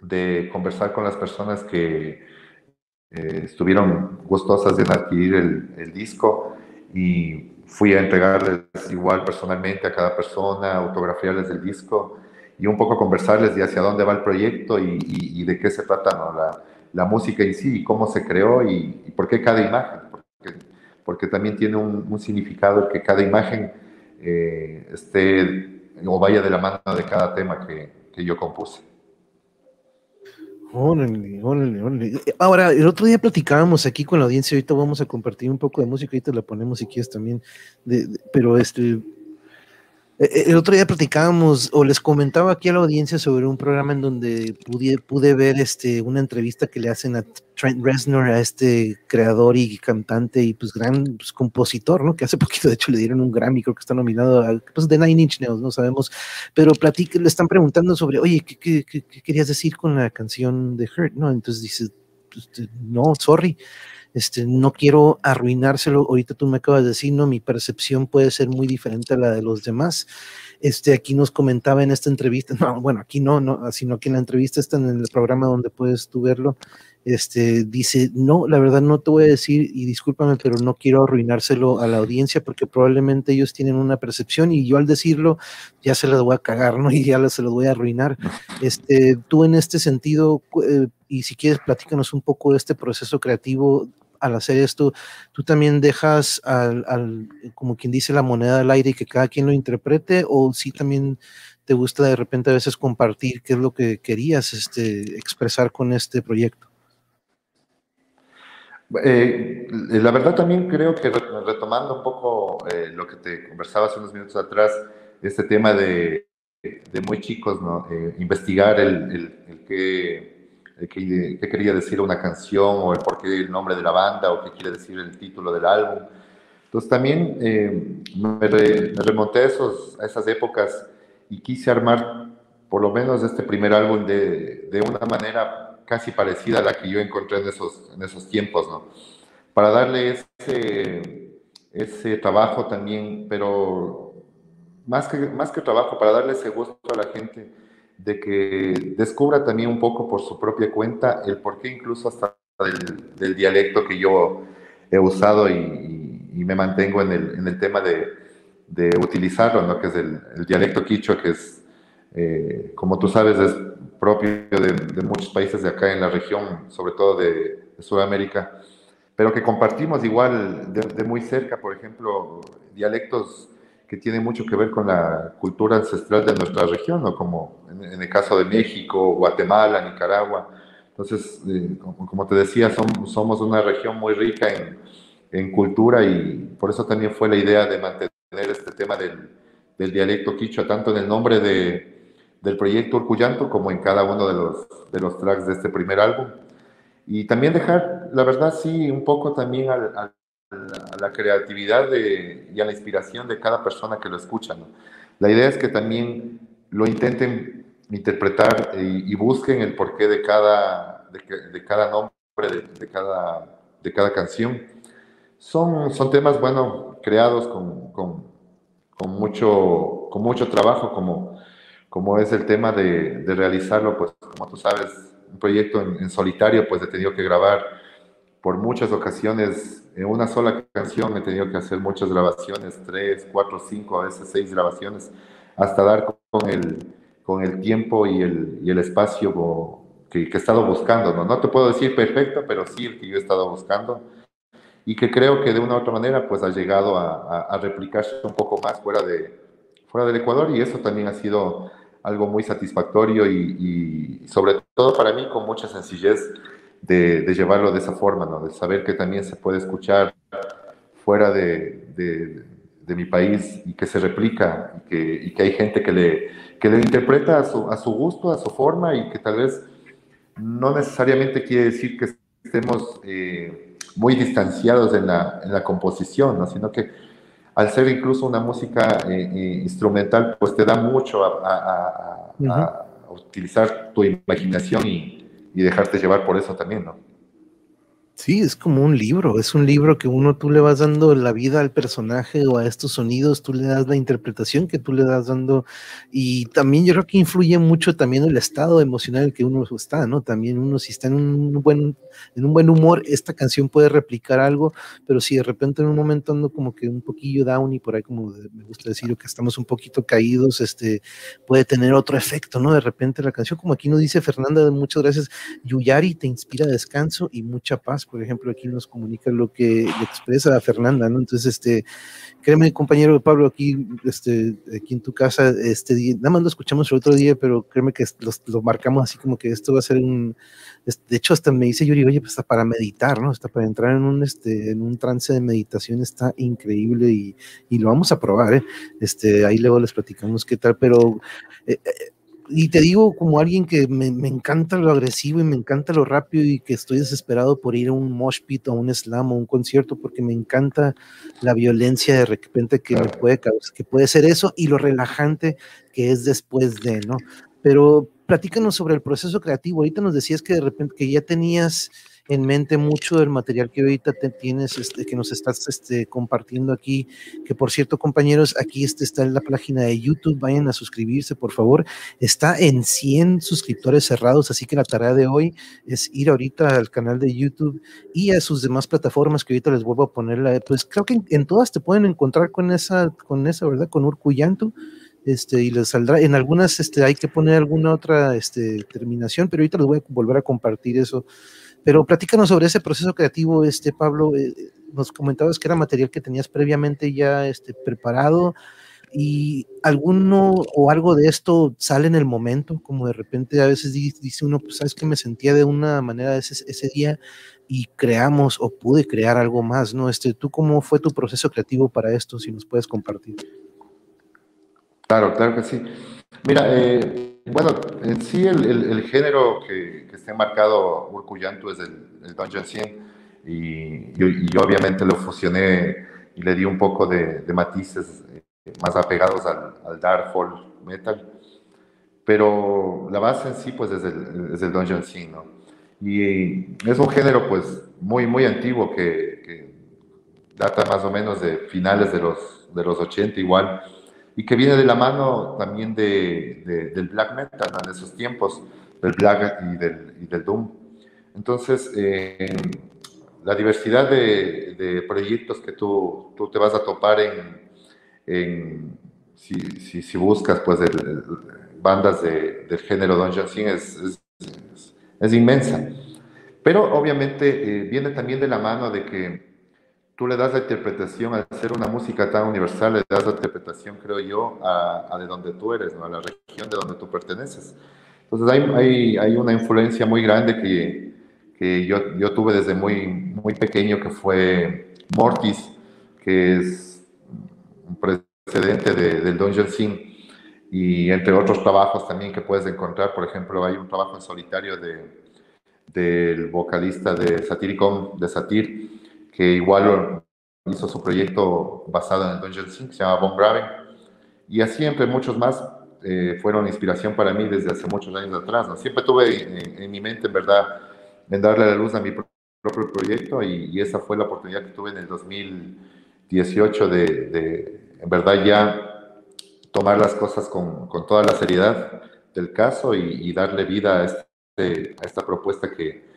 Speaker 2: de conversar con las personas que, eh, estuvieron gustosas en adquirir el, disco y fui a entregarles igual personalmente a cada persona, autografiarles el disco y un poco conversarles de hacia dónde va el proyecto y, de qué se trata ¿no? la, la, música en sí y cómo se creó y, por qué cada imagen, porque, porque también tiene un, significado que cada imagen eh, esté o vaya de la mano de cada tema que, que yo compuse.
Speaker 1: Ahora, el otro día platicábamos aquí con la audiencia, ahorita vamos a compartir un poco de música, ahorita la ponemos si quieres también, pero este, el otro día platicábamos o les comentaba aquí a la audiencia sobre un programa en donde pude, ver este, una entrevista que le hacen a Trent Reznor, a este creador y cantante y pues gran pues, compositor, ¿no? Que hace poquito de hecho le dieron un Grammy, creo que está nominado a pues, de Nine Inch Nails, no sabemos, pero platique, le están preguntando sobre, oye, ¿qué, qué, qué querías decir con la canción de Hurt? ¿No? Entonces dice, pues, no, sorry este, no quiero arruinárselo. Ahorita tú me acabas de decir, no, mi percepción puede ser muy diferente a la de los demás. Este, aquí nos comentaba en esta entrevista, no, bueno, aquí no, no, sino que en la entrevista está en el programa donde puedes tú verlo. Este, dice, no, la verdad no te voy a decir, y discúlpame, pero no quiero arruinárselo a la audiencia porque probablemente ellos tienen una percepción y yo al decirlo ya se las voy a cagar, ¿no? Y ya se los voy a arruinar. Este, tú en este sentido, eh, y si quieres, platícanos un poco de este proceso creativo al hacer esto, tú también dejas al, como quien dice, la moneda al aire y que cada quien lo interprete, o si también te gusta de repente a veces compartir qué es lo que querías este, expresar con este proyecto?
Speaker 2: Eh, la verdad también creo que retomando un poco eh, lo que te conversaba hace unos minutos atrás, este tema de, de muy chicos, ¿no? Eh, investigar el, el, el que qué, quería decir una canción o el porqué el nombre de la banda o qué quiere decir el título del álbum. Entonces también eh, me, remonté a, esos, a esas épocas y quise armar por lo menos este primer álbum de, de, una manera casi parecida a la que yo encontré en esos, en esos tiempos, ¿no? Para darle ese, ese trabajo también, pero más que, más que trabajo, para darle ese gusto a la gente de que descubra también un poco por su propia cuenta el por qué incluso hasta del, dialecto que yo he usado y, me mantengo en el, en el tema de, de, utilizarlo, ¿no? que es el, dialecto quichua, que es, eh, como tú sabes, es propio de, muchos países de acá en la región, sobre todo de, Sudamérica, pero que compartimos igual de, muy cerca, por ejemplo, dialectos que tiene mucho que ver con la cultura ancestral de nuestra región, ¿no? como en, el caso de México, Guatemala, Nicaragua. Entonces, eh, como, te decía, somos una región muy rica en, en, cultura y por eso también fue la idea de mantener este tema del, del dialecto quichua, tanto en el nombre de, del proyecto Urcuyanto como en cada uno de los, de los tracks de este primer álbum. y también dejar, la verdad, sí, un poco también a, la creatividad de, y a la inspiración de cada persona que lo escucha. La idea es que también lo intenten interpretar y, busquen el porqué de cada, de, cada nombre, de, cada, de cada canción. Son, son temas, bueno, creados con, con, mucho, con mucho trabajo, como, como es el tema de, realizarlo, pues como tú sabes, un proyecto en, solitario, pues he tenido que grabar por muchas ocasiones en una sola canción, he tenido que hacer muchas grabaciones, tres, cuatro, cinco, a veces seis grabaciones, hasta dar con el, con el tiempo y el, y el espacio que, que, he estado buscando. ¿no? no te puedo decir perfecto, pero sí el que yo he estado buscando y que creo que de una u otra manera pues ha llegado a, a, replicarse un poco más fuera, de, fuera del Ecuador y eso también ha sido algo muy satisfactorio y, sobre todo para mí con mucha sencillez de, llevarlo de esa forma, ¿no? de saber que también se puede escuchar fuera de, de, mi país y que se replica y que, y que, hay gente que le, que le interpreta a su, a su gusto, a su forma y que tal vez no necesariamente quiere decir que estemos... Eh, muy distanciados en la, en la composición, ¿no? sino que al ser incluso una música eh, eh, instrumental, pues te da mucho a, a, utilizar tu imaginación y, y, dejarte llevar por eso también, ¿no?
Speaker 1: Sí, es como un libro, es un libro que uno tú le vas dando la vida al personaje o a estos sonidos, tú le das la interpretación que tú le das dando y también yo creo que influye mucho también el estado emocional que uno está, ¿no? También uno si está en un buen en un buen humor, esta canción puede replicar algo, pero si de repente en un momento ando como que un poquillo down y por ahí como me gusta decir que estamos un poquito caídos, este puede tener otro efecto, ¿no? De repente la canción como aquí nos dice Fernanda, muchas gracias, Yuyari te inspira descanso y mucha paz por ejemplo, aquí nos comunica lo que le expresa a Fernanda, ¿no? Entonces, este, créeme, compañero Pablo, aquí, este, aquí en tu casa, este, nada más lo escuchamos el otro día, pero créeme que lo marcamos así como que esto va a ser un, de hecho, hasta me dice Yuri, oye, pues está para meditar, ¿no? Está para entrar en un, este, en un trance de meditación, está increíble y, y lo vamos a probar, ¿eh? Este, ahí luego les platicamos qué tal, pero... Eh, eh, y te digo como alguien que me, encanta lo agresivo y me encanta lo rápido y que estoy desesperado por ir a un mosh pit o a un slam o un concierto porque me encanta la violencia de repente que me puede que puede ser eso y lo relajante que es después de, ¿no? Pero platícanos sobre el proceso creativo. Ahorita nos decías que de repente que ya tenías en mente mucho del material que ahorita te tienes, este, que nos estás este, compartiendo aquí, que por cierto, compañeros, aquí este está en la página de YouTube, vayan a suscribirse, por favor. Está en 100 suscriptores cerrados, así que la tarea de hoy es ir ahorita al canal de YouTube y a sus demás plataformas que ahorita les vuelvo a poner, pues creo que en, todas te pueden encontrar con esa, con esa, ¿verdad? Con Urcuyanto este, y les saldrá, en algunas este, hay que poner alguna otra este, terminación, pero ahorita les voy a volver a compartir eso pero platícanos sobre ese proceso creativo, este Pablo. Eh, nos comentabas que era material que tenías previamente ya este, preparado y alguno o algo de esto sale en el momento, como de repente a veces dice uno, pues sabes que me sentía de una manera ese, ese día y creamos o pude crear algo más, ¿no? Este, ¿Tú cómo fue tu proceso creativo para esto? Si nos puedes compartir.
Speaker 2: Claro, claro que sí. Mira, eh, bueno, en sí el, el, género que, que, está enmarcado Urcuyantu es el, el Dungeon Scene y, y, obviamente lo fusioné y le di un poco de, de matices eh, más apegados al, al, dark folk metal, pero la base en sí pues es el, es el Dungeon Scene, ¿no? Y es un género pues muy, muy antiguo que, que data más o menos de finales de los, de los 80 igual y que viene de la mano también de, del black metal en esos tiempos, del black y del, y del doom. Entonces, eh, la diversidad de, de, proyectos que tú, tú, te vas a topar en, en si, si, si, buscas pues bandas de, del género Dungeon Scene es, es, es, inmensa. Pero obviamente eh, viene también de la mano de que tú le das la interpretación, al ser una música tan universal, le das la interpretación, creo yo, a, de donde tú eres, ¿no? a la región de donde tú perteneces. Entonces hay, hay, hay una influencia muy grande que, que yo, yo, tuve desde muy, muy pequeño, que fue Mortis, que es un precedente de, del Dungeon Scene, y entre otros trabajos también que puedes encontrar, por ejemplo, hay un trabajo en solitario de, del vocalista de Satiricon, de Satir, que igual hizo su proyecto basado en el Dungeon Sync, que se llama Von Graven. Y así entre muchos más eh, fueron inspiración para mí desde hace muchos años atrás. Siempre tuve en, mi mente, en verdad, en darle la luz a mi propio proyecto y, esa fue la oportunidad que tuve en el 2018 de, de en verdad, ya tomar las cosas con, con toda la seriedad del caso y, darle vida a, este, a esta propuesta que,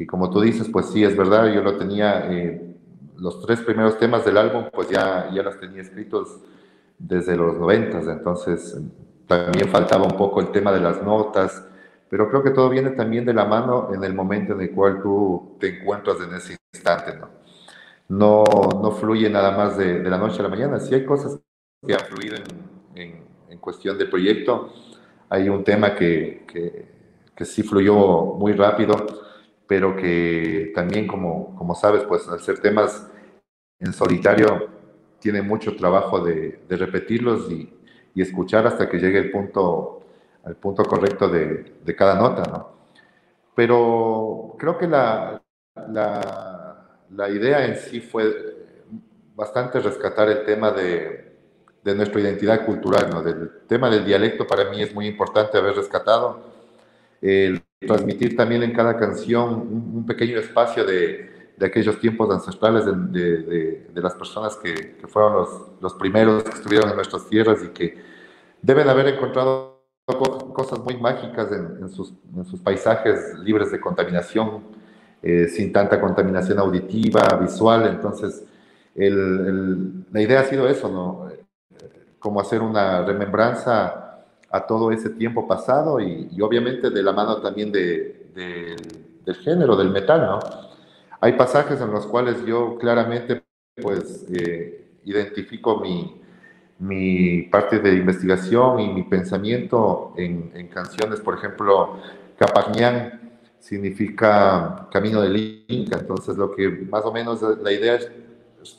Speaker 2: que, como tú dices, pues sí, es verdad, yo lo tenía, eh, los tres primeros temas del álbum, pues ya, ya los tenía escritos desde los noventas, entonces también faltaba un poco el tema de las notas, pero creo que todo viene también de la mano en el momento en el cual tú te encuentras en ese instante, ¿no? No, no fluye nada más de, de la noche a la mañana, sí hay cosas que han fluido en, en, en cuestión del proyecto, hay un tema que, que, que, sí fluyó muy rápido, pero que también, como, como sabes, pues al ser temas en solitario, tiene mucho trabajo de, de repetirlos y, y, escuchar hasta que llegue el punto, al punto correcto de, de cada nota, ¿no? Pero creo que la, la, la idea en sí fue bastante rescatar el tema de, de nuestra identidad cultural, ¿no? Del tema del dialecto para mí es muy importante haber rescatado, el transmitir también en cada canción un, pequeño espacio de, aquellos tiempos ancestrales de, las personas que, fueron los, primeros que estuvieron en nuestras tierras y que deben haber encontrado cosas muy mágicas en, sus, paisajes libres de contaminación, eh, sin tanta contaminación auditiva, visual, entonces la idea ha sido eso, ¿no? como hacer una remembranza a todo ese tiempo pasado y, obviamente de la mano también de, del género, del metal, ¿no? Hay pasajes en los cuales yo claramente pues eh, identifico mi, mi, parte de investigación y mi pensamiento en, en canciones, por ejemplo, Capañán significa camino del Inca, entonces lo que más o menos la idea es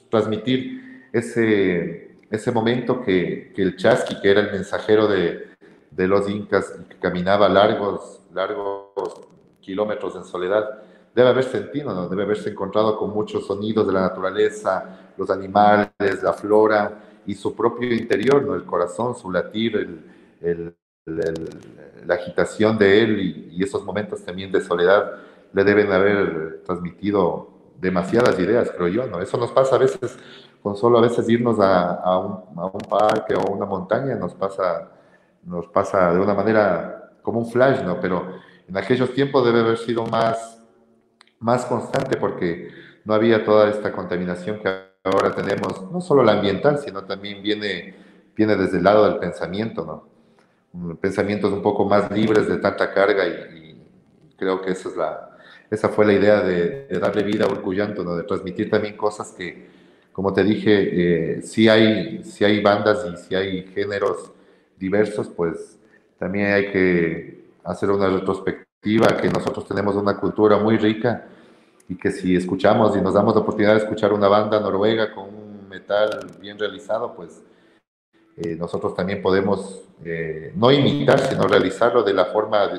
Speaker 2: transmitir ese ese momento que, que el Chasqui, que era el mensajero de, de los incas, que caminaba largos, largos kilómetros en soledad, debe haber sentido, debe haberse encontrado con muchos sonidos de la naturaleza, los animales, la flora y su propio interior, ¿no? el corazón, su latir, el, la agitación de él y, esos momentos también de soledad le deben haber transmitido demasiadas ideas, creo yo. ¿no? Eso nos pasa a veces con solo a veces irnos a, a, un, a, un, parque o una montaña nos pasa, nos pasa de una manera como un flash, ¿no? Pero en aquellos tiempos debe haber sido más, más constante porque no había toda esta contaminación que ahora tenemos, no solo la ambiental, sino también viene, viene desde el lado del pensamiento, ¿no? Pensamientos un poco más libres de tanta carga y, creo que esa, es la, esa fue la idea de, de darle vida a Urcullanto, ¿no? De transmitir también cosas que como te dije, eh, hay, si hay bandas y si hay géneros diversos, pues también hay que hacer una retrospectiva, que nosotros tenemos una cultura muy rica y que si escuchamos y nos damos la oportunidad de escuchar una banda noruega con un metal bien realizado, pues eh, nosotros también podemos eh, no imitar, sino realizarlo de la forma,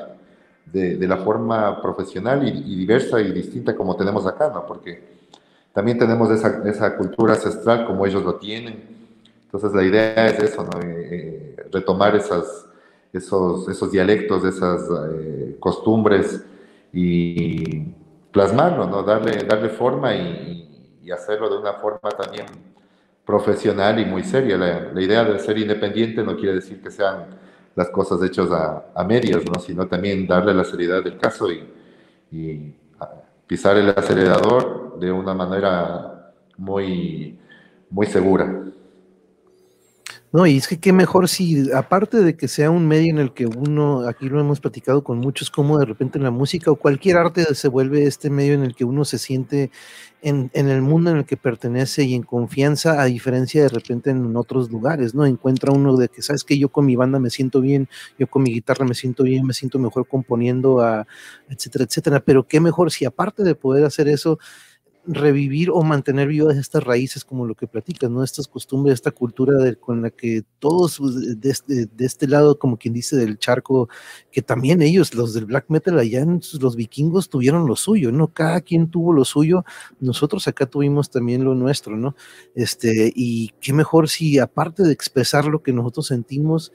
Speaker 2: de, la forma profesional y, y, diversa y distinta como tenemos acá, ¿no? Porque también tenemos esa, esa, cultura ancestral como ellos lo tienen. Entonces la idea es eso, ¿no? Eh, eh, retomar esas, esos, esos dialectos, esas eh, costumbres y plasmarlo, ¿no? darle, darle forma y, hacerlo de una forma también profesional y muy seria. La, idea de ser independiente no quiere decir que sean las cosas hechas a, a medias, ¿no? sino también darle la seriedad del caso y, y pisar el acelerador de una manera muy, muy segura.
Speaker 1: No, y es que qué mejor si, aparte de que sea un medio en el que uno, aquí lo hemos platicado con muchos, como de repente en la música o cualquier arte se vuelve este medio en el que uno se siente en, en, el mundo en el que pertenece y en confianza, a diferencia de repente en otros lugares, ¿no? Encuentra uno de que, sabes que yo con mi banda me siento bien, yo con mi guitarra me siento bien, me siento mejor componiendo, a, etcétera, etcétera. Pero qué mejor si aparte de poder hacer eso, revivir o mantener vivas estas raíces como lo que platicas, ¿no? Estas costumbres, esta cultura con la que todos de este, de este, lado, como quien dice, del charco, que también ellos, los del black metal allá, los vikingos tuvieron lo suyo, ¿no? Cada quien tuvo lo suyo, nosotros acá tuvimos también lo nuestro, ¿no? Este, y qué mejor si aparte de expresar lo que nosotros sentimos,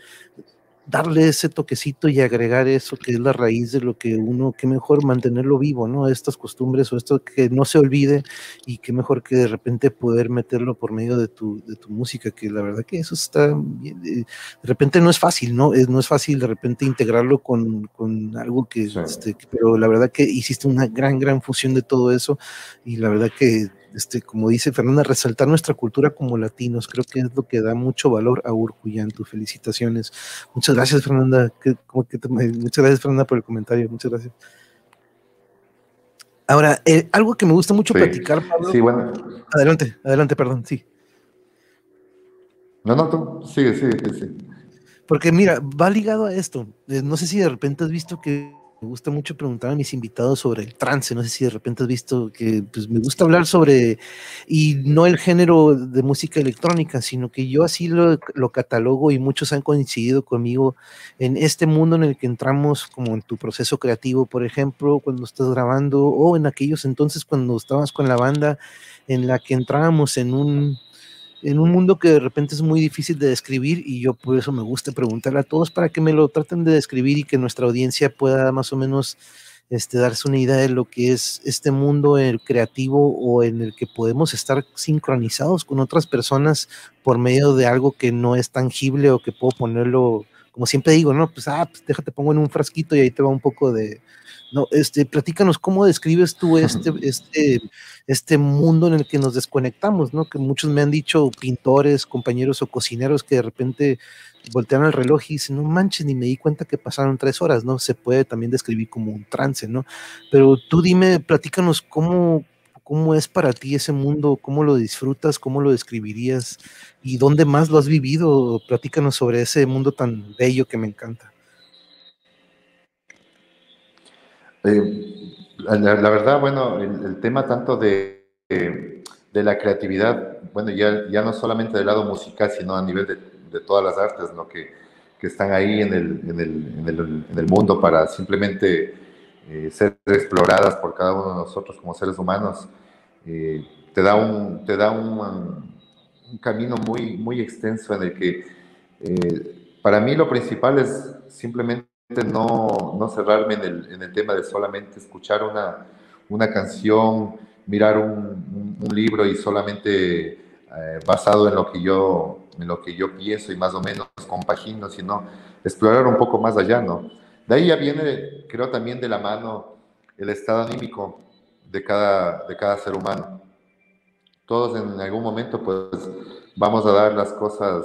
Speaker 1: darle ese toquecito y agregar eso que es la raíz de lo que uno, qué mejor mantenerlo vivo, ¿no? Estas costumbres o esto que no se olvide y qué mejor que de repente poder meterlo por medio de tu, de tu música, que la verdad que eso está bien, de repente no es fácil, ¿no? Es, no es fácil de repente integrarlo con, con algo que, este, pero la verdad que hiciste una gran, gran fusión de todo eso y la verdad que este, como dice Fernanda, resaltar nuestra cultura como latinos. Creo que es lo que da mucho valor a Urcuyantu. Felicitaciones. Muchas gracias, Fernanda. muchas gracias, Fernanda, por el comentario. Muchas gracias. Ahora, eh, algo que me gusta mucho platicar, Pablo.
Speaker 2: Sí, bueno.
Speaker 1: Adelante, adelante, perdón, sí.
Speaker 2: No, no, tú sigue, sigue, sí.
Speaker 1: Porque mira, va ligado a esto. Eh, no sé si de repente has visto que me gusta mucho preguntar a mis invitados sobre el trance. No sé si de repente has visto que pues, me gusta hablar sobre, y no el género de música electrónica, sino que yo así lo, lo, catalogo y muchos han coincidido conmigo en este mundo en el que entramos, como en tu proceso creativo, por ejemplo, cuando estás grabando, o en aquellos entonces cuando estabas con la banda, en la que entrábamos en un en un mundo que de repente es muy difícil de describir y yo por eso me gusta preguntarle a todos para que me lo traten de describir y que nuestra audiencia pueda más o menos este, darse una idea de lo que es este mundo el creativo o en el que podemos estar sincronizados con otras personas por medio de algo que no es tangible o que puedo ponerlo, como siempre digo, no, pues, ah, pues déjate, pongo en un frasquito y ahí te va un poco de, no, este, platícanos cómo describes tú este, este, este mundo en el que nos desconectamos, ¿no? Que muchos me han dicho pintores, compañeros o cocineros que de repente voltean el reloj y dicen, no manches, ni me di cuenta que pasaron tres horas, ¿no? Se puede también describir como un trance, ¿no? Pero tú dime, platícanos cómo, cómo es para ti ese mundo, cómo lo disfrutas, cómo lo describirías y dónde más lo has vivido. Platícanos sobre ese mundo tan bello que me encanta.
Speaker 2: Eh, la, verdad, bueno, el, tema tanto de, de, la creatividad, bueno, ya, ya no solamente del lado musical, sino a nivel de, de todas las artes, ¿no? que, que están ahí en el, en, el, en, el, en el, mundo para simplemente eh, ser exploradas por cada uno de nosotros como seres humanos, eh, te da, un, te da un, un, camino muy, muy extenso en el que para mí lo principal es simplemente no, no cerrarme en el, en el, tema de solamente escuchar una, una canción, mirar un, libro y solamente eh, basado en lo, que yo, en lo que yo pienso y más o menos compagino, sino explorar un poco más allá, ¿no? De ahí ya viene, creo también de la mano, el estado anímico de cada, de cada ser humano. Todos en algún momento, pues, vamos a dar las cosas...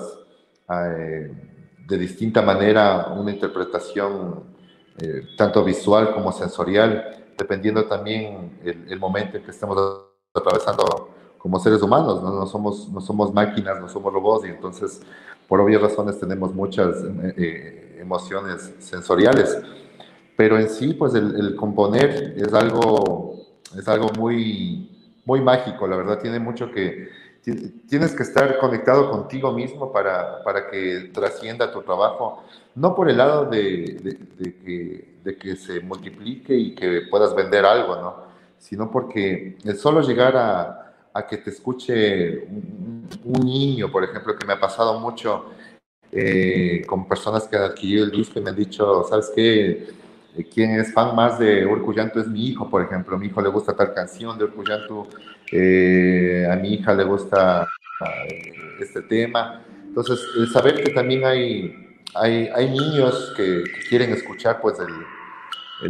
Speaker 2: Eh, de distinta manera una interpretación eh, tanto visual como sensorial, dependiendo también el, momento en que estemos atravesando como seres humanos, ¿no? no, somos, no somos máquinas, no somos robots y entonces por obvias razones tenemos muchas eh, eh, emociones sensoriales, pero en sí pues el, el, componer es algo, es algo muy, muy mágico, la verdad tiene mucho que, tienes que estar conectado contigo mismo para, para que trascienda tu trabajo, no por el lado de, de, que, de, que, se multiplique y que puedas vender algo, ¿no? sino porque el solo llegar a, a que te escuche un, niño, por ejemplo, que me ha pasado mucho eh, con personas que han adquirido el disco y me han dicho, ¿sabes qué? Quien es fan más de Urcuyantu es mi hijo, por ejemplo. Mi hijo le gusta tal canción de Urcuyantu, eh, a mi hija le gusta eh, este tema. Entonces, el saber que también hay, hay, hay niños que, quieren escuchar pues el,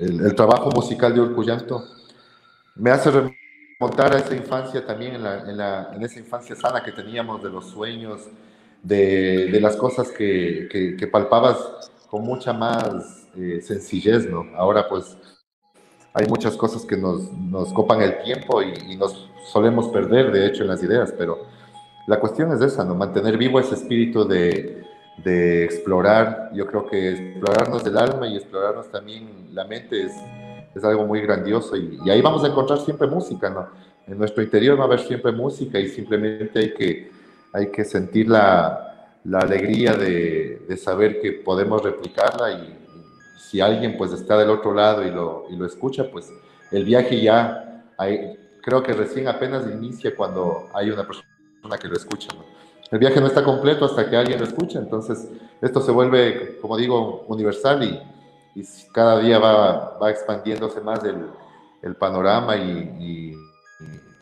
Speaker 2: el, el, trabajo musical de Urcuyantu me hace remontar a esa infancia también, en, la, en, la, en esa infancia sana que teníamos de los sueños, de, de las cosas que, que, que palpabas con mucha más eh, sencillez, ¿no? Ahora pues hay muchas cosas que nos, nos copan el tiempo y, nos solemos perder, de hecho, en las ideas, pero la cuestión es esa, ¿no? Mantener vivo ese espíritu de, de explorar, yo creo que explorarnos del alma y explorarnos también la mente es, es algo muy grandioso y, ahí vamos a encontrar siempre música, ¿no? En nuestro interior va a haber siempre música y simplemente hay que, hay que sentir la, la alegría de, de, saber que podemos replicarla y, si alguien pues está del otro lado y lo, y lo escucha, pues el viaje ya, hay, creo que recién apenas inicia cuando hay una persona que lo escucha, ¿no? El viaje no está completo hasta que alguien lo escucha, entonces esto se vuelve, como digo, universal y, y cada día va, va, expandiéndose más el, el panorama y,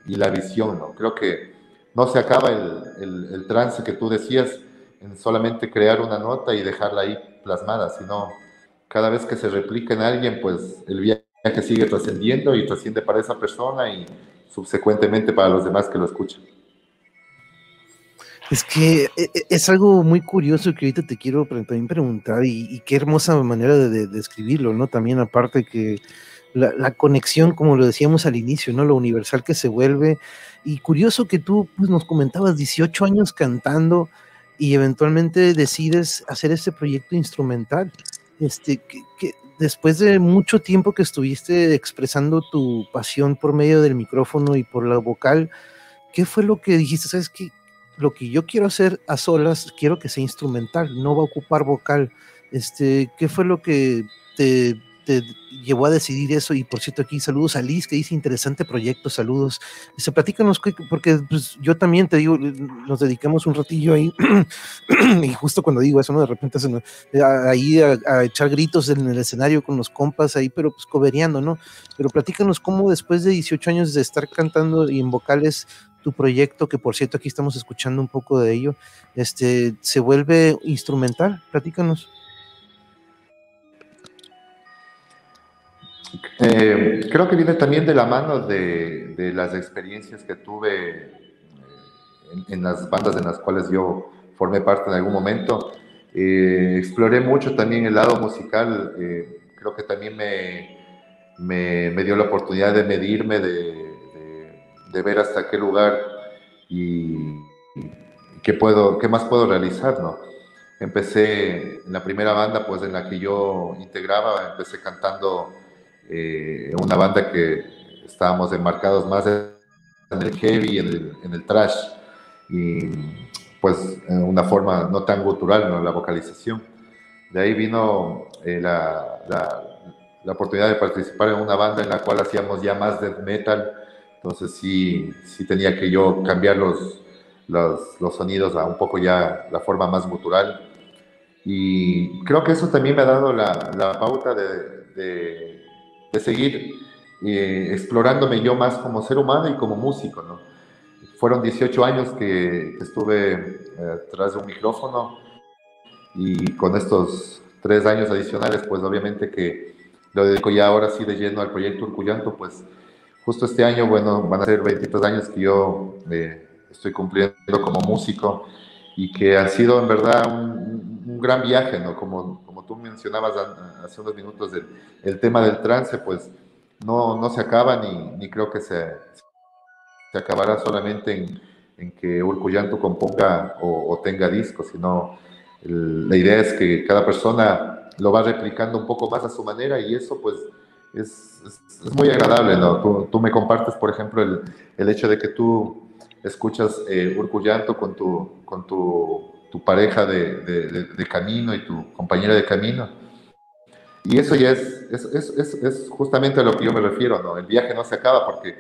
Speaker 2: y, la visión. ¿no? Creo que no se acaba el, el, el, trance que tú decías en solamente crear una nota y dejarla ahí plasmada, sino cada vez que se replica en alguien, pues el viaje sigue trascendiendo y trasciende para esa persona y subsecuentemente para los demás que lo escuchan.
Speaker 1: Es que e, e, es algo muy curioso que ahorita te quiero también preguntar y, qué hermosa manera de, describirlo, ¿no? También aparte que la, conexión, como lo decíamos al inicio, ¿no? Lo universal que se vuelve. Y curioso que tú pues, nos comentabas 18 años cantando y eventualmente decides hacer este proyecto instrumental. Este, que, después de mucho tiempo que estuviste expresando tu pasión por medio del micrófono y por la vocal, ¿qué fue lo que dijiste? ¿Sabes qué? lo que yo quiero hacer a solas, quiero que sea instrumental, no va a ocupar vocal. Este, ¿Qué fue lo que te, llevó a decidir eso? Y por cierto, aquí saludos a Liz, que dice interesante proyecto, saludos. Se platícanos, porque pues, yo también te digo, nos dedicamos un ratillo ahí, y justo cuando digo eso, ¿no? De repente se ahí a, echar gritos en el escenario con los compas ahí, pero pues coberiando, ¿no? Pero platícanos cómo después de 18 años de estar cantando y en vocales, tu proyecto, que por cierto aquí estamos escuchando un poco de ello, este, se vuelve instrumental. Platícanos.
Speaker 2: Eh, creo que viene también de la mano de, de las experiencias que tuve eh, en, las bandas en las cuales yo formé parte en algún momento. Eh, exploré mucho también el lado musical, creo que también me, me, me, dio la oportunidad de medirme, de, de ver hasta qué lugar y, qué, puedo, qué más puedo realizar, ¿no? Empecé en la primera banda, pues en la que yo integraba, empecé cantando eh, una banda que estábamos enmarcados más en el heavy, en el, en el trash, y pues en una forma no tan gutural, ¿no? La vocalización. De ahí vino eh, la, la, la, oportunidad de participar en una banda en la cual hacíamos ya más death metal, entonces sí, sí tenía que yo cambiar los, los, los, sonidos a un poco ya la forma más gutural. Y creo que eso también me ha dado la, la pauta de, de, de seguir eh, explorándome yo más como ser humano y como músico. ¿no? Fueron 18 años que, estuve eh, tras de un micrófono y con estos tres años adicionales, pues obviamente que lo dedico ya ahora sí de lleno al proyecto Urcuyanto, pues justo este año, bueno, van a ser 23 años que yo eh, estoy cumpliendo como músico y que ha sido en verdad un, un, gran viaje, ¿no? Como, como tú mencionabas hace unos minutos, el, el tema del trance, pues no, no se acaba ni, ni creo que se, se acabará solamente en, en que Urcuyanto componga o, o, tenga discos, sino el, la idea es que cada persona lo va replicando un poco más a su manera y eso pues es, es, muy agradable, ¿no? Tú, tú, me compartes, por ejemplo, el, el hecho de que tú escuchas eh, con tu, con tu, tu pareja de, de, de, camino y tu compañera de camino. Y eso ya es, es, es, es, justamente a lo que yo me refiero, ¿no? El viaje no se acaba porque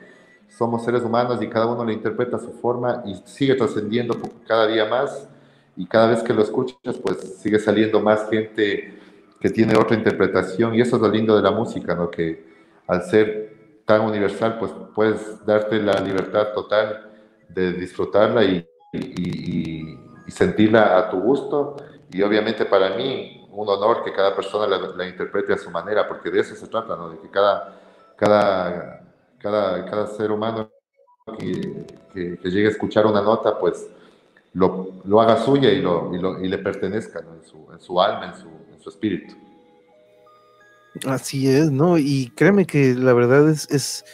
Speaker 2: somos seres humanos y cada uno lo interpreta a su forma y sigue trascendiendo cada día más y cada vez que lo escuchas, pues sigue saliendo más gente que tiene otra interpretación y eso es lo lindo de la música, ¿no? Que al ser tan universal, pues puedes darte la libertad total de disfrutarla y, y, y sentirla a tu gusto y obviamente para mí un honor que cada persona la, la, interprete a su manera, porque de eso se trata, ¿no? De que cada, cada, cada, cada ser humano que, que, que, llegue a escuchar una nota, pues lo, lo haga suya y, lo, y, lo, y le pertenezca ¿no? en, su, en su alma, en su, espíritu.
Speaker 1: Así es, ¿no? Y créeme que la verdad es, es,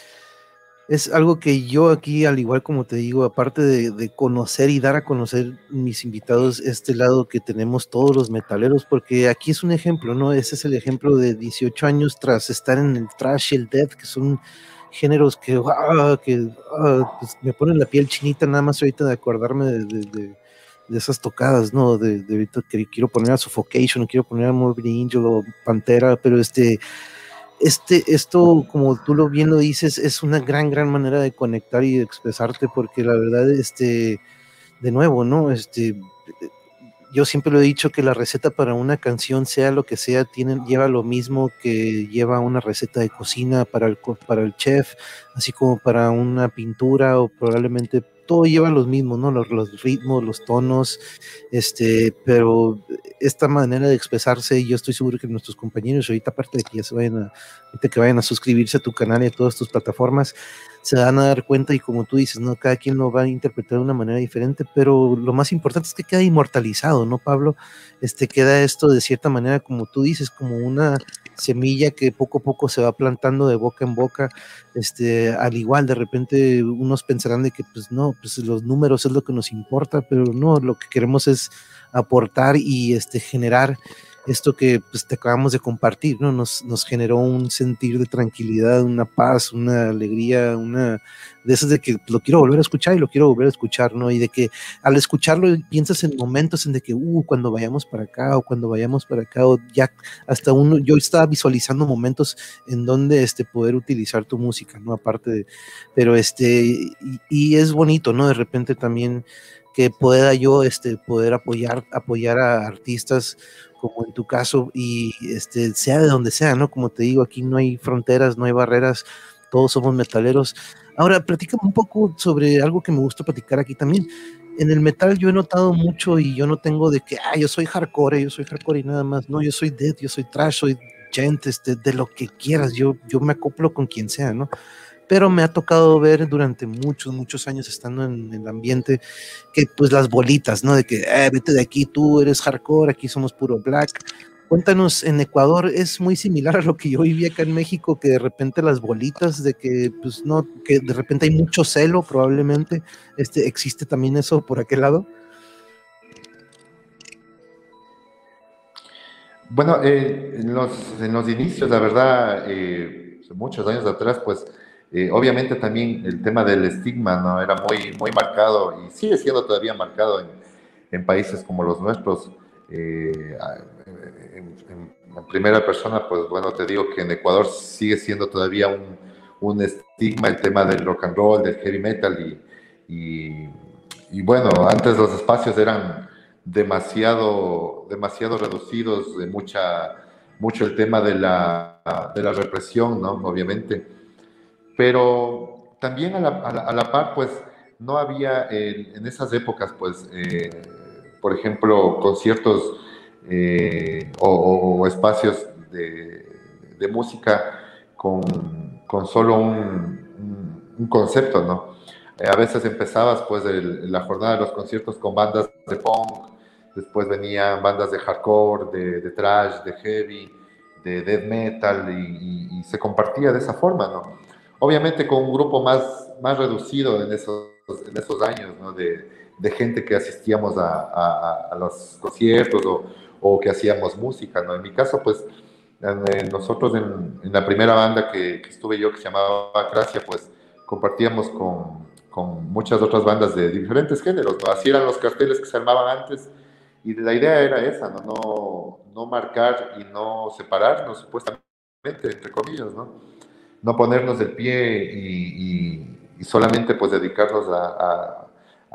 Speaker 1: es algo que yo aquí, al igual como te digo, aparte de, conocer y dar a conocer mis invitados, este lado que tenemos todos los metaleros, porque aquí es un ejemplo, ¿no? Ese es el ejemplo de 18 años tras estar en el trash y el death, que son géneros que, que pues me ponen la piel chinita nada más ahorita de acordarme de, esas tocadas, ¿no? De, ahorita que quiero poner a Suffocation, quiero poner a Morbid Angel o Pantera, pero este este, esto, como tú lo bien lo dices, es una gran, gran manera de conectar y de expresarte, porque la verdad, este, de nuevo, ¿no? Este, yo siempre lo he dicho que la receta para una canción, sea lo que sea, tiene, lleva lo mismo que lleva una receta de cocina para el, para el chef, así como para una pintura o probablemente todo lleva los mismos, ¿no? Los, ritmos, los tonos, este, pero esta manera de expresarse, yo estoy seguro que nuestros compañeros, ahorita aparte de que ya se vayan a, que vayan a suscribirse a tu canal y a todas tus plataformas, se van a dar cuenta y como tú dices, ¿no? Cada quien lo va a interpretar de una manera diferente, pero lo más importante es que queda inmortalizado, ¿no, Pablo? Este, queda esto de cierta manera, como tú dices, como una semilla que poco a poco se va plantando de boca en boca, este, al igual, de repente unos pensarán de que, pues no, pues los números es lo que nos importa, pero no, lo que queremos es aportar y este, generar esto que pues, te acabamos de compartir, ¿no? Nos, generó un sentir de tranquilidad, una paz, una alegría, una de esas de que lo quiero volver a escuchar y lo quiero volver a escuchar, ¿no? Y de que al escucharlo piensas en momentos en de que, uh, cuando vayamos para acá o cuando vayamos para acá, o ya hasta uno, yo estaba visualizando momentos en donde este, poder utilizar tu música, ¿no? Aparte de, pero este, y, y es bonito, ¿no? De repente también que pueda yo este, poder apoyar, apoyar a artistas como en tu caso, y este, sea de donde sea, ¿no? Como te digo, aquí no hay fronteras, no hay barreras, todos somos metaleros. Ahora, platícame un poco sobre algo que me gusta platicar aquí también. En el metal yo he notado mucho y yo no tengo de que, ah, yo soy hardcore, yo soy hardcore y nada más. No, yo soy death, yo soy trash, soy gent, este, de lo que quieras. Yo, yo me acoplo con quien sea, ¿no? Pero me ha tocado ver durante muchos, muchos años estando en, el ambiente que pues las bolitas, ¿no? De que, eh, vete de aquí, tú eres hardcore, aquí somos puro black. Cuéntanos, en Ecuador es muy similar a lo que yo viví acá en México, que de repente las bolitas, de que pues no, que de repente hay mucho celo probablemente, este, existe también eso por aquel lado.
Speaker 2: Bueno, eh, en, los, en, los, inicios, la verdad, eh, muchos años atrás, pues eh, obviamente también el tema del estigma no era muy, muy marcado y sigue siendo todavía marcado en, países como los nuestros. Eh, en, primera persona, pues bueno, te digo que en Ecuador sigue siendo todavía un, un estigma el tema del rock and roll, del heavy metal y, y, bueno, antes los espacios eran demasiado, demasiado reducidos, de mucha, mucho el tema de la, de la represión, ¿no? Obviamente pero también a la, a la, par, pues no había en esas épocas, pues, eh, por ejemplo, conciertos eh, o, espacios de, de música con, con, solo un, un, concepto, ¿no? Eh, a veces empezabas, pues, la jornada de los conciertos con bandas de punk, después venían bandas de hardcore, de, trash, de heavy, de death metal, y, y se compartía de esa forma, ¿no? Obviamente con un grupo más, más reducido en esos, en esos años, de, de, gente que asistíamos a, a, los conciertos o, o, que hacíamos música. ¿no? En mi caso, pues nosotros en, la primera banda que, que, estuve yo, que se llamaba Gracia, pues compartíamos con, con, muchas otras bandas de diferentes géneros. ¿no? Así eran los carteles que se armaban antes y la idea era esa, ¿no? No, no marcar y no separarnos, supuestamente, entre comillas, ¿no? No ponernos del pie y, solamente pues dedicarnos a,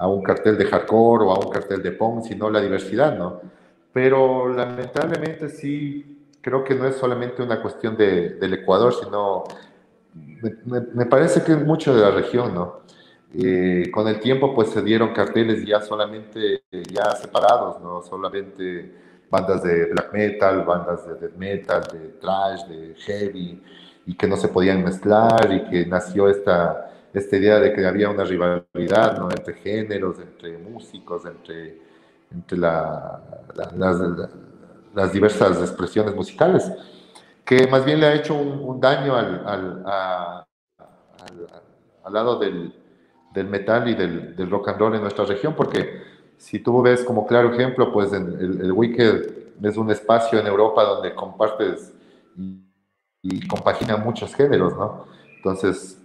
Speaker 2: un cartel de hardcore o a un cartel de punk, sino la diversidad, ¿no? Pero lamentablemente sí, creo que no es solamente una cuestión del Ecuador, sino me, parece que es mucho de la región, ¿no? Eh, con el tiempo pues se dieron carteles ya solamente ya separados, ¿no? Solamente bandas de black metal, bandas de death metal, de trash, de heavy, y que no se podían mezclar y que nació esta, esta idea de que había una rivalidad ¿no? entre géneros, entre músicos, entre, entre la, las, las, diversas expresiones musicales, que más bien le ha hecho un, daño al, al, a, al lado del, del metal y del, del, rock and roll en nuestra región, porque si tú ves como claro ejemplo, pues el, el Wicked es un espacio en Europa donde compartes y, compagina muchos géneros, ¿no? Entonces,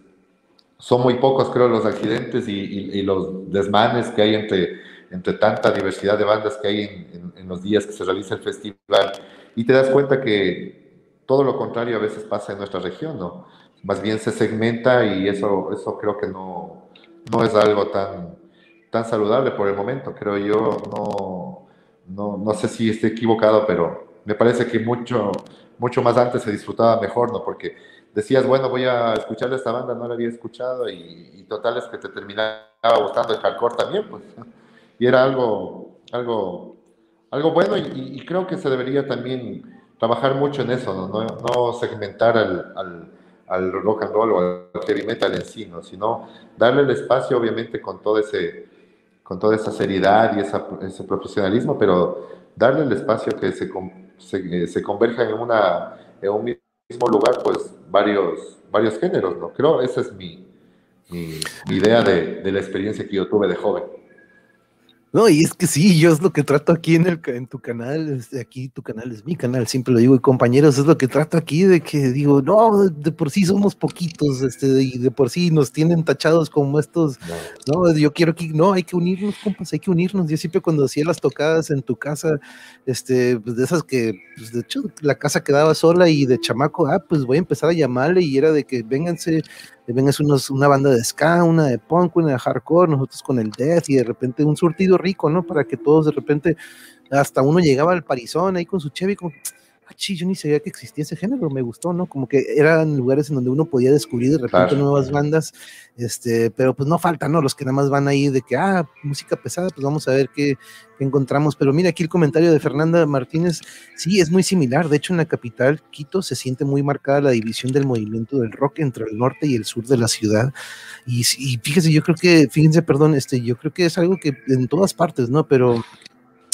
Speaker 2: son muy pocos, creo, los accidentes y, y, los desmanes que hay entre, entre tanta diversidad de bandas que hay en, en, los días que se realiza el festival. Y te das cuenta que todo lo contrario a veces pasa en nuestra región, ¿no? Más bien se segmenta y eso, eso creo que no, no es algo tan, tan saludable por el momento. Creo yo, no, no, no sé si esté equivocado, pero me parece que mucho, mucho más antes se disfrutaba mejor, ¿no? Porque decías, bueno, voy a escuchar esta banda, no la había escuchado y, y total es que te terminaba gustando el hardcore también, pues. Y era algo, algo, algo bueno y, y creo que se debería también trabajar mucho en eso, no, no, segmentar al, al, al, rock and roll o al heavy metal en sí, ¿no? sino darle el espacio, obviamente, con todo ese con toda esa seriedad y esa, ese profesionalismo, pero darle el espacio que se, se, se converja en, una, en un mismo lugar, pues varios, varios géneros, ¿no? Creo esa es mi, mi, mi idea de, de, la experiencia que yo tuve de joven.
Speaker 1: No, y es que sí, yo es lo que trato aquí en, el, en tu canal, este, aquí tu canal es mi canal, siempre lo digo, y compañeros, es lo que trato aquí de que digo, no, de por sí somos poquitos, este, y de por sí nos tienen tachados como estos, no, no yo quiero que, no, hay que unirnos, compas, hay que unirnos, yo siempre cuando hacía las tocadas en tu casa, este, pues de esas que, pues de hecho, la casa quedaba sola y de chamaco, ah, pues voy a empezar a llamarle y era de que vénganse, vengas unos, una banda de ska, una de punk, una de hardcore, nosotros con el death y de repente un surtido rico, ¿no? Para que todos de repente, hasta uno llegaba al parizón ahí con su Chevy, como, ah, yo ni sabía que existía ese género, me gustó, ¿no? Como que eran lugares en donde uno podía descubrir de repente nuevas bandas, este, pero pues no falta, ¿no? Los que nada más van ahí de que, ah, música pesada, pues vamos a ver qué, qué, encontramos. Pero mira aquí el comentario de Fernanda Martínez, sí, es muy similar. De hecho, en la capital, Quito, se siente muy marcada la división del movimiento del rock entre el norte y el sur de la ciudad. Y, y fíjese, yo creo que, fíjense, perdón, este, yo creo que es algo que en todas partes, ¿no? Pero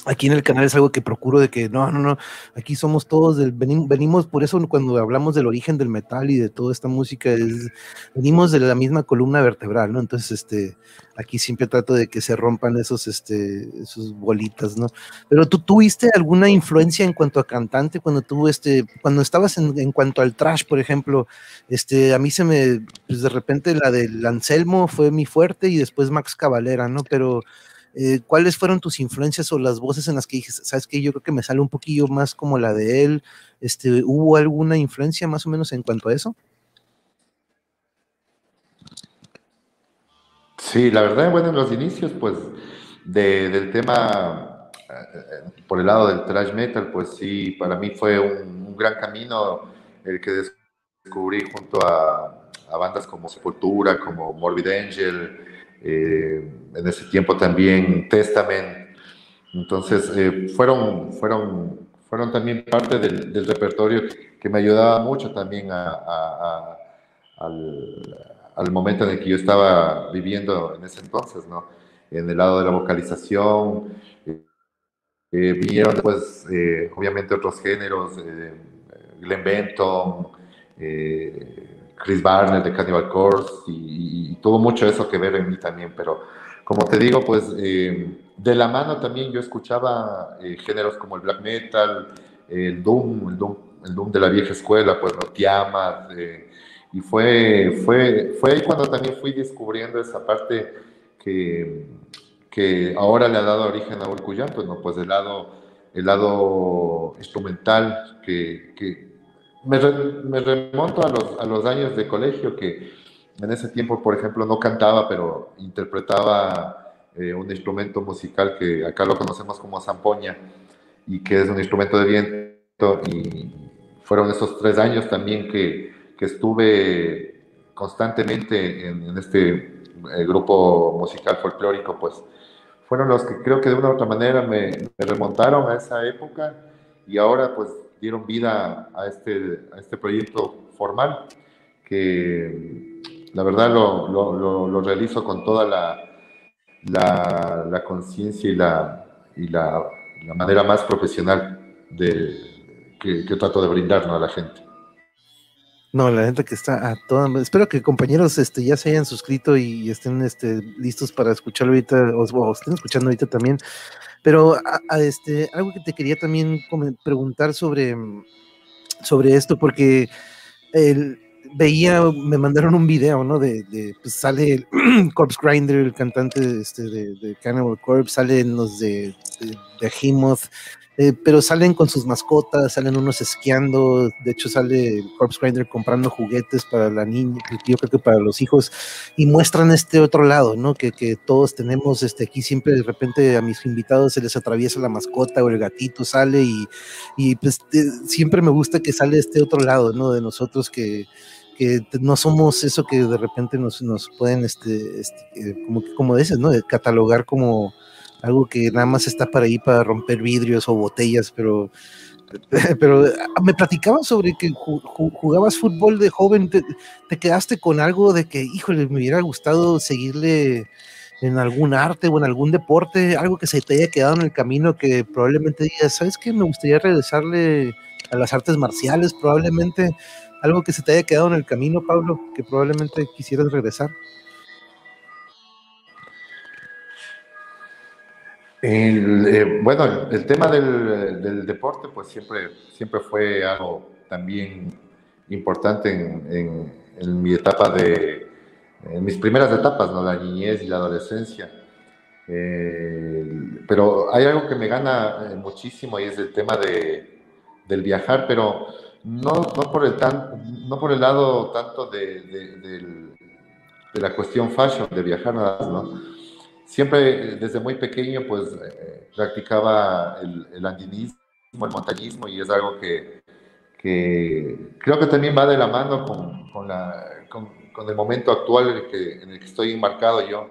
Speaker 1: aquí en el canal es algo que procuro de que no, no, no, aquí somos todos, del, venimos, venimos, por eso cuando hablamos del origen del metal y de toda esta música, es, venimos de la misma columna vertebral, ¿no? Entonces, este, aquí siempre trato de que se rompan esos, este, esos bolitas, ¿no? Pero tú tuviste alguna influencia en cuanto a cantante cuando tú, este, cuando estabas en, en cuanto al trash, por ejemplo, este, a mí se me, pues de repente la del Anselmo fue mi fuerte y después Max Cavalera, ¿no? Pero eh, ¿cuáles fueron tus influencias o las voces en las que dices, sabes que yo creo que me sale un poquillo más como la de él? Este, ¿Hubo alguna influencia más o menos en cuanto a eso?
Speaker 2: Sí, la verdad, bueno, en los inicios, pues, de, del tema, por el lado del thrash metal, pues sí, para mí fue un, gran camino el que descubrí junto a bandas como Sepultura, como Morbid Angel, eh, en ese tiempo también Testament. Entonces, eh, fueron, fueron, fueron también parte del, del, repertorio que me ayudaba mucho también a, a, a, al, al, momento en el que yo estaba viviendo en ese entonces, ¿no? En el lado de la vocalización. Eh, vinieron después, obviamente, otros géneros, Glenn Benton, Chris Barner de Cannibal Corpse y, y, tuvo mucho eso que ver en mí también, pero como te digo, pues eh, de la mano también yo escuchaba eh, géneros como el black metal, el doom, el doom, el doom de la vieja escuela, pues no Tiamat, eh, y fue, fue, fue ahí cuando también fui descubriendo esa parte que, que ahora le ha dado origen a Urcuyán, pues no, pues el lado, el lado instrumental que, que me, me, remonto a los, a los años de colegio que en ese tiempo, por ejemplo, no cantaba, pero interpretaba eh, un instrumento musical que acá lo conocemos como zampoña y que es un instrumento de viento. Y fueron esos tres años también que, que estuve constantemente en, en este eh, grupo musical folclórico, pues fueron los que creo que de una u otra manera me, me remontaron a esa época y ahora pues dieron vida a este, a este proyecto formal que la verdad lo, lo, lo realizo con toda la, la, la conciencia y, la, y la, manera más profesional de, que, trato de brindar a la gente.
Speaker 1: No, la gente que está a toda. Espero que compañeros este, ya se hayan suscrito y estén este, listos para escucharlo ahorita, o, estén escuchando ahorita también. Pero a, este, algo que te quería también preguntar sobre, sobre esto, porque el, veía, me mandaron un video, ¿no? De, pues sale el Corpse Grinder, el cantante este, de, Cannibal Corpse, salen los de, de, de eh, pero salen con sus mascotas, salen unos esquiando, de hecho sale Corpse Grinder comprando juguetes para la niña, yo creo que para los hijos, y muestran este otro lado, ¿no? Que, que todos tenemos, este, aquí siempre de repente a mis invitados se les atraviesa la mascota o el gatito sale y, y pues siempre me gusta que sale este otro lado, ¿no? De nosotros que, que no somos eso que de repente nos, nos pueden, este, este eh, como dices, ¿no? catalogar como algo que nada más está para ahí para romper vidrios o botellas, pero, pero ah, me platicaba sobre que jugabas fútbol de joven, te, quedaste con algo de que, híjole, me hubiera gustado seguirle en algún arte o en algún deporte, algo que se te haya quedado en el camino que probablemente digas, ¿sabes qué? Me gustaría regresarle a las artes marciales, probablemente algo que se te haya quedado en el camino, Pablo, que probablemente quisieras regresar.
Speaker 2: Eh, bueno, el, tema del, deporte, pues siempre, siempre fue algo también importante en, mi etapa de, en mis primeras etapas, ¿no? la niñez y la adolescencia. Eh, pero hay algo que me gana eh, muchísimo y es el tema de, del viajar, pero no, no, por, el tan, no por el lado tanto de, de la cuestión fashion, de viajar nada más, ¿no? Siempre desde muy pequeño pues eh, practicaba el, el, andinismo, el montañismo y es algo que, que, creo que también va de la mano con, con, la, con, el momento actual en el, que, en el, que, estoy enmarcado yo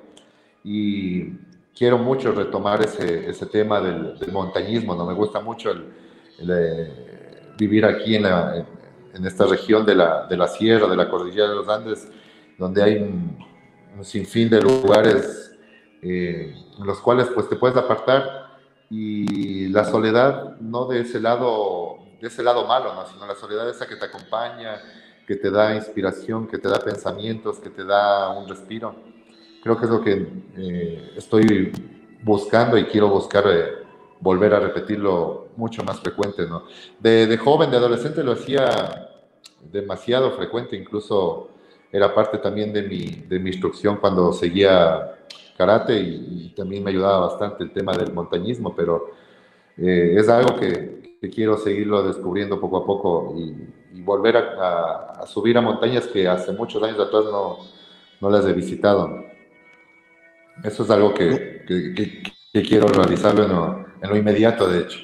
Speaker 2: y quiero mucho retomar ese, ese tema del, montañismo, ¿no? Me gusta mucho el, eh, vivir aquí en, la, en, esta región de la, de la sierra, de la cordillera de los Andes, donde hay un, un sinfín de lugares eh, en los cuales pues te puedes apartar y la soledad no de ese lado, de ese lado malo, ¿no? sino la soledad esa que te acompaña, que te da inspiración, que te da pensamientos, que te da un respiro. Creo que es lo que eh, estoy buscando y quiero buscar eh, volver a repetirlo mucho más frecuente. ¿no? De, de joven, de adolescente lo hacía demasiado frecuente, incluso era parte también de mi, de mi instrucción cuando seguía karate y, también me ayudaba bastante el tema del montañismo, pero eh, es algo que, quiero seguirlo descubriendo poco a poco y, volver a, subir a montañas que hace muchos años atrás no, no las he visitado. Eso es algo que, que quiero realizarlo en lo, inmediato, de hecho.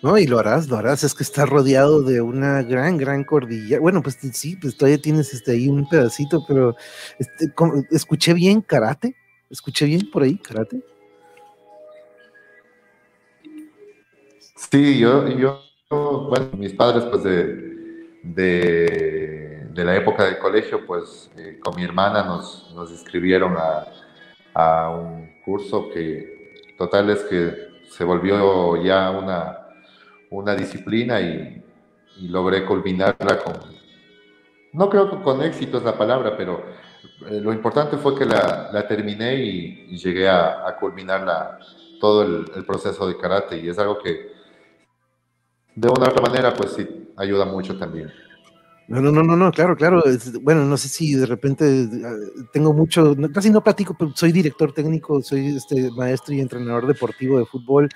Speaker 1: No, y lo harás, lo harás, es que está rodeado de una gran, gran cordillera. Bueno, pues sí, pues todavía tienes este ahí un pedacito, pero este, escuché bien karate. ¿Escuché bien por ahí, karate?
Speaker 2: Sí, yo, yo bueno, mis padres, pues de, de, la época del colegio, pues eh, con mi hermana nos, nos inscribieron a, a, un curso que total es que se volvió ya una, una disciplina y, y logré culminarla con, no creo que con éxito es la palabra, pero eh, lo importante fue que la, la terminé y, llegué a, culminar la, todo el, el, proceso de karate y es algo que de una u otra manera pues sí ayuda mucho también.
Speaker 1: No, no, no, no, claro, claro. Bueno, no sé si de repente ah, tengo mucho, casi no platico, pero soy director técnico, soy este maestro y entrenador deportivo de fútbol,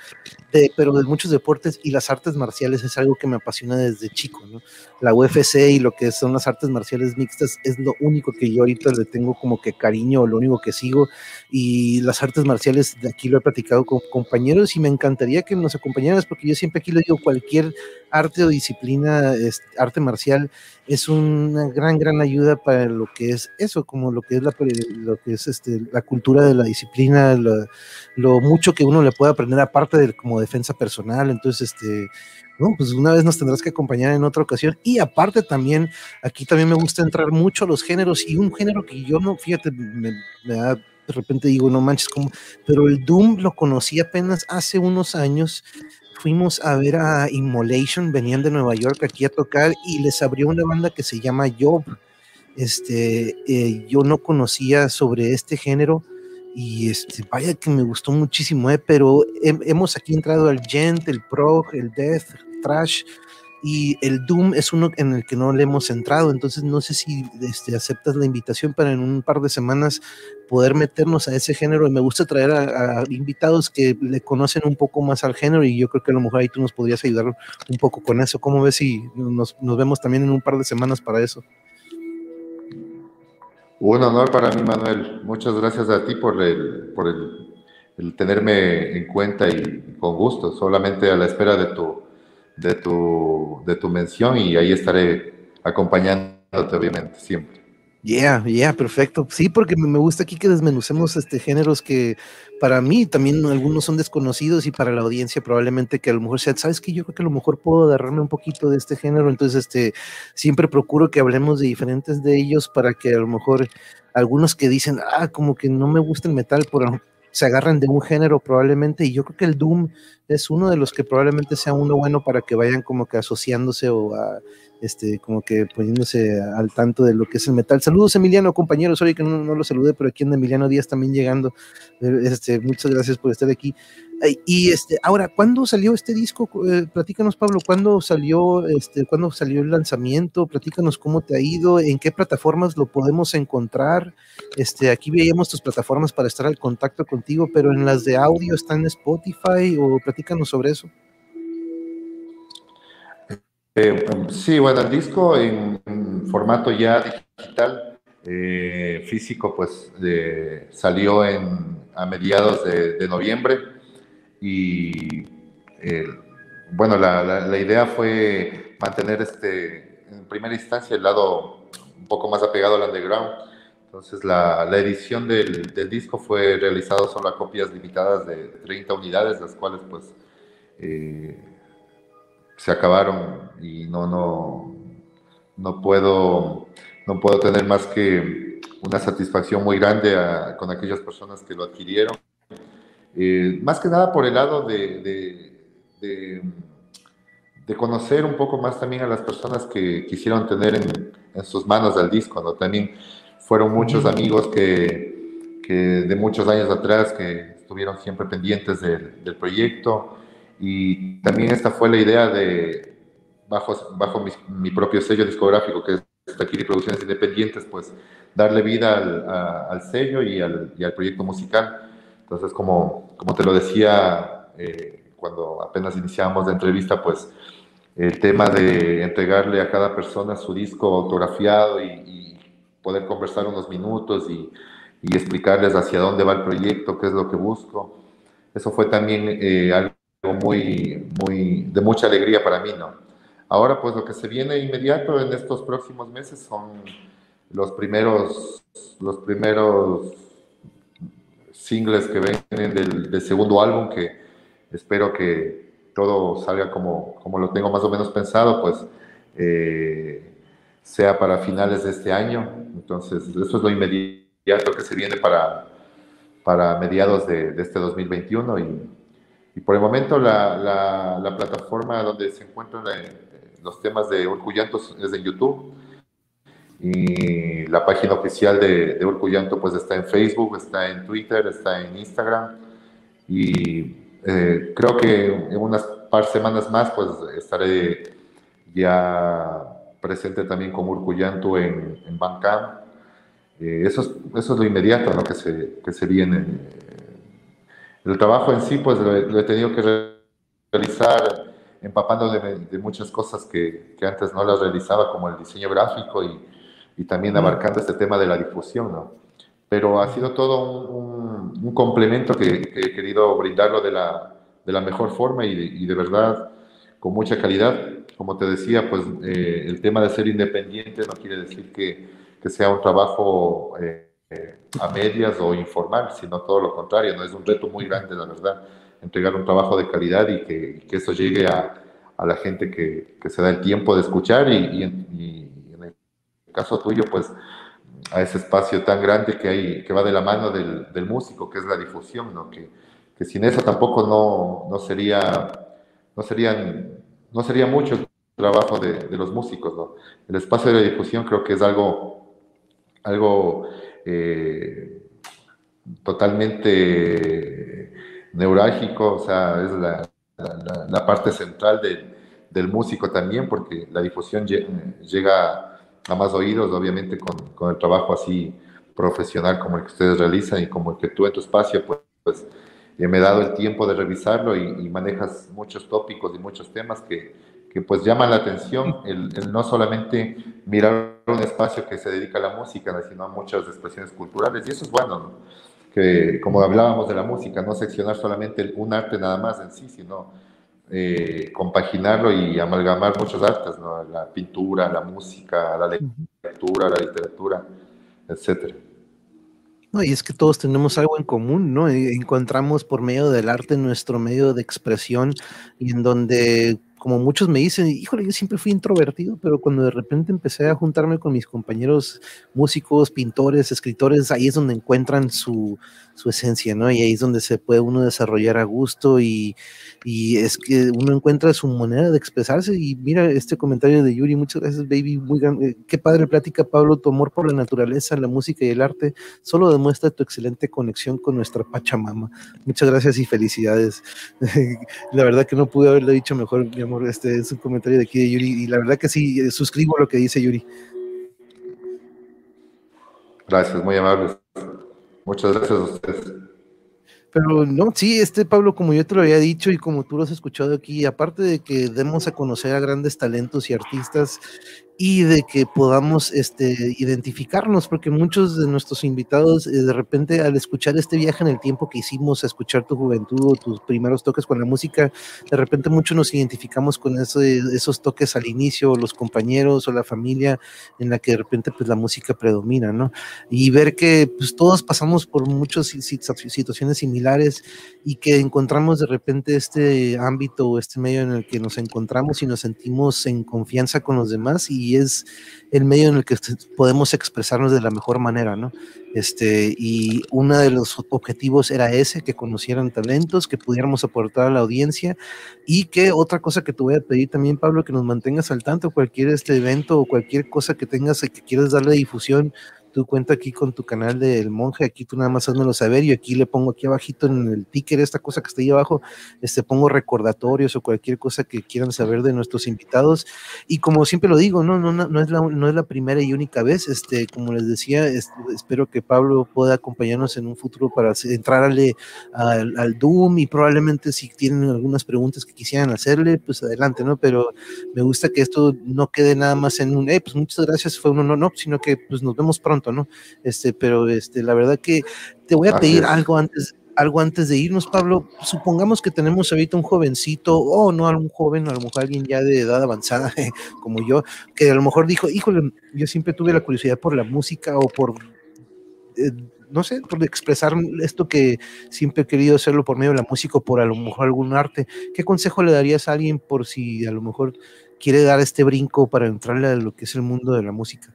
Speaker 1: pero de muchos deportes y las artes marciales es algo que me apasiona desde chico, ¿no? La UFC y lo que son las artes marciales mixtas es lo único que yo ahorita le tengo como que cariño, lo único que sigo y las artes marciales de aquí lo he platicado con compañeros y me encantaría que nos acompañaras porque yo siempre aquí le digo cualquier arte o disciplina, arte marcial es una gran, gran ayuda para lo que es eso, como lo que es la, lo que es este, la cultura de la disciplina, lo, mucho que uno le puede aprender aparte de como defensa personal. Entonces, este, no, pues una vez nos tendrás que acompañar en otra ocasión. Y aparte también, aquí también me gusta entrar mucho a los géneros y un género que yo no, fíjate, me, da de repente digo, no manches, como, pero el Doom lo conocí apenas hace unos años fuimos a ver a Immolation, venían de Nueva York aquí a tocar y les abrió una banda que se llama Job. Este, eh, yo no conocía sobre este género y este, vaya que me gustó muchísimo, eh, pero hemos aquí entrado al gent, el prog, el death, trash, y el Doom es uno en el que no le hemos entrado, entonces no sé si este, aceptas la invitación para en un par de semanas poder meternos a ese género me gusta traer a, invitados que le conocen un poco más al género y yo creo que a lo mejor ahí tú nos podrías ayudar un poco con eso. ¿Cómo ves si nos, nos vemos también en un par de semanas para eso?
Speaker 2: Un honor para mí, Manuel. Muchas gracias a ti por el, por el tenerme en cuenta y con gusto, solamente a la espera de tu de tu, de tu mención y ahí estaré acompañándote, obviamente, siempre.
Speaker 1: Yeah, yeah, perfecto. Sí, porque me gusta aquí que desmenucemos este géneros que para mí también algunos son desconocidos y para la audiencia probablemente que a lo mejor sea, sabes que yo creo que a lo mejor puedo agarrarme un poquito de este género, entonces este siempre procuro que hablemos de diferentes de ellos para que a lo mejor algunos que dicen, ah, como que no me gusta el metal, por, se agarran de un género probablemente, y yo creo que el Doom es uno de los que probablemente sea uno bueno para que vayan como que asociándose o a, este, como que poniéndose al tanto de lo que es el metal. Saludos Emiliano, compañeros, sorry que no, no lo saludé, pero aquí en Emiliano Díaz también llegando. Este, muchas gracias por estar aquí. Y este, ahora, ¿cuándo salió este disco? Eh, platícanos, Pablo, ¿cuándo salió, este, ¿cuándo salió el lanzamiento? Platícanos cómo te ha ido, en qué plataformas lo podemos encontrar. Este, aquí veíamos tus plataformas para estar al contacto contigo, pero en las de audio están en Spotify o platícanos sobre eso.
Speaker 2: Eh, sí, bueno, el disco en, formato ya digital, eh, físico, pues salió en, a mediados de noviembre y eh, bueno, la, idea fue mantener este, en primera instancia el lado un poco más apegado al underground. Entonces la, edición del, disco fue realizado solo a copias limitadas de 30 unidades, las cuales pues eh, se acabaron y no, no, no, puedo, no puedo tener más que una satisfacción muy grande con aquellas personas que lo adquirieron eh, más que nada por el lado de, de, conocer un poco más también a las personas que quisieron tener en, sus manos el disco, ¿no? También fueron muchos amigos que, que, de muchos años atrás que estuvieron siempre pendientes del, del, proyecto. Y también esta fue la idea de, bajo, bajo mi, propio sello discográfico que es Taquiri Producciones Independientes, pues darle vida al, al sello y al, y al proyecto musical entonces, como, como te lo decía eh, cuando apenas iniciamos la entrevista, pues el tema de entregarle a cada persona su disco autografiado y, poder conversar unos minutos y, explicarles hacia dónde va el proyecto, qué es lo que busco, eso fue también eh, algo muy, muy, de mucha alegría para mí, ¿no? Ahora, pues lo que se viene inmediato en estos próximos meses son los primeros, los primeros singles que vienen del, segundo álbum, que espero que todo salga como, como lo tengo más o menos pensado, pues eh, sea para finales de este año. Entonces, eso es lo inmediato que se viene para, para mediados de, este 2021. Y, y, por el momento la, la, plataforma donde se encuentran eh, los temas de Orgullantos es en YouTube y la página oficial de, de Urcuyanto pues está en Facebook, está en Twitter, está en Instagram. Y eh, creo que en unas par semanas más pues estaré ya presente también con Urcuyanto en, en Bandcamp. Eh, eso, es, eso es lo inmediato ¿no? que, se, que se viene. El trabajo en sí pues lo, he tenido que realizar empapando de, de muchas cosas que, que, antes no las realizaba, como el diseño gráfico y, y también abarcando este tema de la difusión, ¿no? Pero ha sido todo un, un, complemento que, he querido brindarlo de la, de la mejor forma y de, y de, verdad con mucha calidad. Como te decía, pues eh, el tema de ser independiente no quiere decir que, que sea un trabajo eh, a medias o informal, sino todo lo contrario, ¿no? Es un reto muy grande, la verdad, entregar un trabajo de calidad y que, que eso llegue a, a la gente que, que, se da el tiempo de escuchar y, y caso tuyo, pues a ese espacio tan grande que hay, que va de la mano del, del músico, que es la difusión, ¿no? Que, que sin eso tampoco no, no sería no, serían, no sería mucho el trabajo de, los músicos. ¿no? El espacio de la difusión creo que es algo, algo eh, totalmente neurálgico, o sea, es la, la, parte central del músico también, porque la difusión llega a más oídos, obviamente, con, con, el trabajo así profesional como el que ustedes realizan y como el que tú en tu espacio, pues, pues me he dado el tiempo de revisarlo y, manejas muchos tópicos y muchos temas que, que pues llaman la atención, el, no solamente mirar un espacio que se dedica a la música, sino a muchas expresiones culturales, y eso es bueno, ¿no? que como hablábamos de la música, no seccionar solamente un arte nada más en sí, sino eh, compaginarlo y amalgamar muchos artes, ¿no? la pintura, la música, la lectura, la literatura, etcétera.
Speaker 1: No, y es que todos tenemos algo en común, ¿no? Encontramos por medio del arte nuestro medio de expresión y en donde como muchos me dicen, híjole, yo siempre fui introvertido, pero cuando de repente empecé a juntarme con mis compañeros músicos, pintores, escritores, ahí es donde encuentran su, su esencia, ¿no? Y ahí es donde se puede uno desarrollar a gusto y, y, es que uno encuentra su manera de expresarse. Y mira este comentario de Yuri, muchas gracias, baby, muy grande. Qué padre plática, Pablo, tu amor por la naturaleza, la música y el arte solo demuestra tu excelente conexión con nuestra Pachamama. Muchas gracias y felicidades. la verdad que no pude haberlo dicho mejor, mi amor, este es un comentario de aquí de Yuri, y la verdad que sí, eh, suscribo lo que dice Yuri.
Speaker 2: Gracias, muy amables. Muchas gracias a ustedes.
Speaker 1: Pero no, sí, este Pablo, como yo te lo había dicho y como tú lo has escuchado aquí, aparte de que demos a conocer a grandes talentos y artistas, y de que podamos este, identificarnos, porque muchos de nuestros invitados, eh, de repente, al escuchar este viaje en el tiempo que hicimos, a escuchar tu juventud o tus primeros toques con la música, de repente muchos nos identificamos con esos toques al inicio, los compañeros o la familia en la que de repente pues la música predomina, ¿no? Y ver que pues todos pasamos por muchas situaciones similares y que encontramos de repente este ámbito o este medio en el que nos encontramos y nos sentimos en confianza con los demás y y es el medio en el que podemos expresarnos de la mejor manera, ¿no? Este, y uno de los objetivos era ese, que conocieran talentos, que pudiéramos aportar a la audiencia y que otra cosa que te voy a pedir también, Pablo, que nos mantengas al tanto, cualquier este evento o cualquier cosa que tengas que quieras darle difusión, tú cuenta aquí con tu canal del monje, aquí tú nada más házmelo saber, y aquí le pongo aquí abajito en el ticker, esta cosa que está ahí abajo, este pongo recordatorios o cualquier cosa que quieran saber de nuestros invitados. Y como siempre lo digo, no, no, no, es, la, no es la primera y única vez, este, como les decía, espero que Pablo pueda acompañarnos en un futuro para entrarle al, Doom y probablemente si tienen algunas preguntas que quisieran hacerle, pues adelante, ¿no? Pero me gusta que esto no quede nada más en un, eh, pues muchas gracias, fue uno, no, no, sino que pues nos vemos pronto. ¿No? Este, pero este, la verdad que te voy a pedir algo antes, algo antes de irnos, Pablo. Supongamos que tenemos ahorita un jovencito, o no algún joven, a lo mejor alguien ya de edad avanzada, como yo, que a lo mejor dijo, híjole, yo siempre tuve la curiosidad por la música o por, eh, no sé, por expresar esto que siempre he querido hacerlo por medio de la música o por a lo mejor algún arte. ¿Qué consejo le darías a alguien por si a lo mejor quiere dar este brinco para entrarle a lo que es el mundo de la música?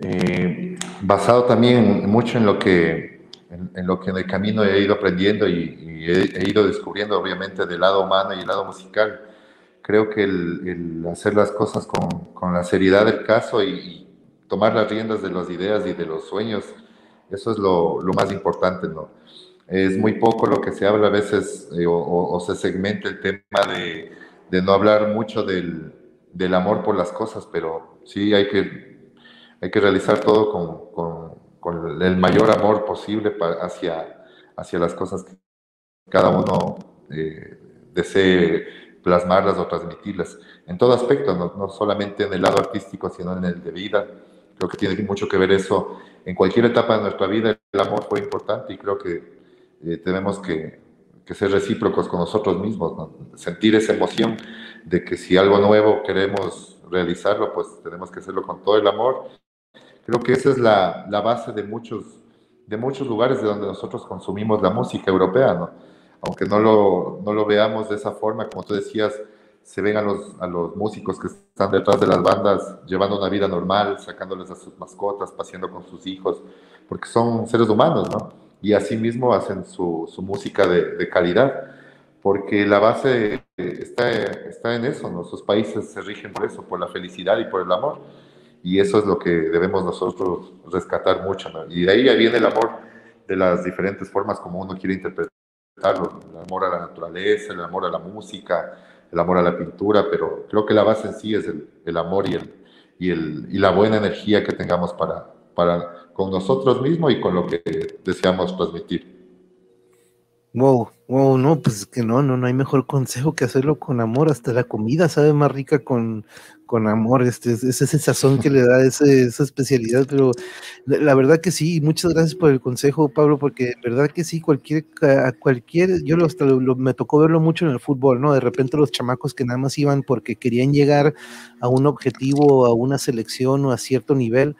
Speaker 2: Eh, basado también mucho en lo que en, lo que en el camino he ido aprendiendo y, he, ido descubriendo obviamente del lado humano y el lado musical. Creo que el, hacer las cosas con, con, la seriedad del caso y, tomar las riendas de las ideas y de los sueños, eso es lo, lo más importante, ¿no? Es muy poco lo que se habla a veces eh, o, o, se segmenta el tema de, de no hablar mucho del, del amor por las cosas, pero sí hay que hay que realizar todo con, con, el mayor amor posible hacia, hacia las cosas que cada uno eh, desee plasmarlas o transmitirlas. En todo aspecto, no, solamente en el lado artístico, sino en el de vida. Creo que tiene mucho que ver eso. En cualquier etapa de nuestra vida el amor fue importante y creo que eh, tenemos que, que, ser recíprocos con nosotros mismos, sentir esa emoción de que si algo nuevo queremos realizarlo, pues tenemos que hacerlo con todo el amor Creo que esa es la, la, base de muchos, de muchos lugares de donde nosotros consumimos la música europea, ¿no? Aunque no lo, no lo veamos de esa forma, como tú decías, se ven a los, a los músicos que están detrás de las bandas llevando una vida normal, sacándoles a sus mascotas, paseando con sus hijos, porque son seres humanos, ¿no? y asimismo hacen su, su música de, de, calidad, porque la base está, está en eso, nuestros países se rigen por eso, por la felicidad y por el amor, y eso es lo que debemos nosotros rescatar mucho, y de ahí viene el amor de las diferentes formas como uno quiere interpretarlo, el amor a la naturaleza, el amor a la música, el amor a la pintura, pero creo que la base en sí es el, el amor y, el, y, el, y la buena energía que tengamos para, para con nosotros mismos y con lo que deseamos transmitir.
Speaker 1: Wow, wow, no, pues que no, no, no hay mejor consejo que hacerlo con amor. Hasta la comida sabe más rica con, con amor. Este, es ese sazón que le da ese, esa especialidad. Pero la, verdad que sí, muchas gracias por el consejo, Pablo, porque verdad que sí, cualquier, a cualquier, yo hasta lo, me tocó verlo mucho en el fútbol, ¿no? De repente los chamacos que nada más iban porque querían llegar a un objetivo, a una selección o a cierto nivel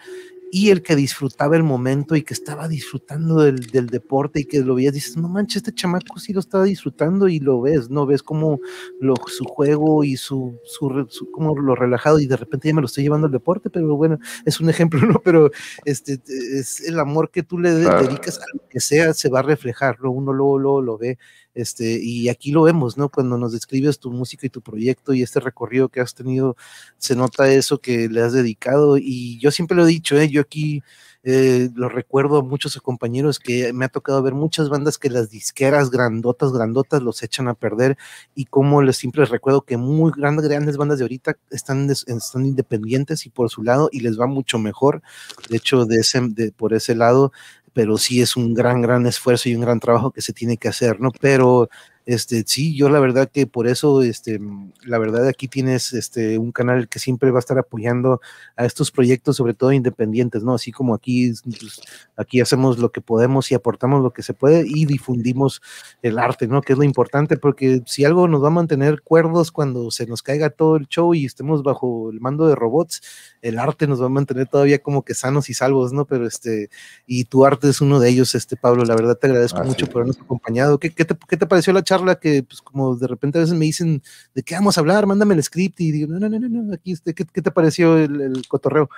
Speaker 1: y el que disfrutaba el momento y que estaba disfrutando del, del, deporte y que lo veías, dices, no manches, este chamaco sí lo estaba disfrutando y lo ves, ¿no? Ves como lo, su juego y su, su, como lo relajado y de repente ya me lo estoy llevando al deporte, pero bueno, es un ejemplo, ¿no? Pero este es el amor que tú le dedicas a lo que sea, se va a reflejar, ¿no? Uno luego, luego lo ve este, y aquí lo vemos, ¿no? Cuando nos describes tu música y tu proyecto y este recorrido que has tenido, se nota eso que le has dedicado. Y yo siempre lo he dicho, ¿eh? yo aquí eh, lo recuerdo a muchos compañeros que me ha tocado ver muchas bandas que las disqueras grandotas, grandotas los echan a perder y como les siempre les recuerdo que muy grandes, grandes bandas de ahorita están, están independientes y por su lado y les va mucho mejor. De hecho, de ese, de, por ese lado, pero sí es un gran, gran esfuerzo y un gran trabajo que se tiene que hacer, ¿no? Pero este, sí, yo la verdad que por eso, este, la verdad aquí tienes este, un canal que siempre va a estar apoyando a estos proyectos, sobre todo independientes, ¿no? Así como aquí, pues, aquí hacemos lo que podemos y aportamos lo que se puede y difundimos el arte, ¿no? Que es lo importante, porque si algo nos va a mantener cuerdos cuando se nos caiga todo el show y estemos bajo el mando de robots, el arte nos va a mantener todavía como que sanos y salvos, ¿no? Pero este, y tu arte es uno de ellos, este Pablo, la verdad te agradezco mucho por habernos acompañado. ¿Qué, qué, te, ¿Qué te pareció la charla? Que, pues, como de repente a veces me dicen, ¿de qué vamos a hablar? Mándame el script y digo, no, no, no, no, aquí, este, ¿qué, ¿qué, te pareció el, cotorreo?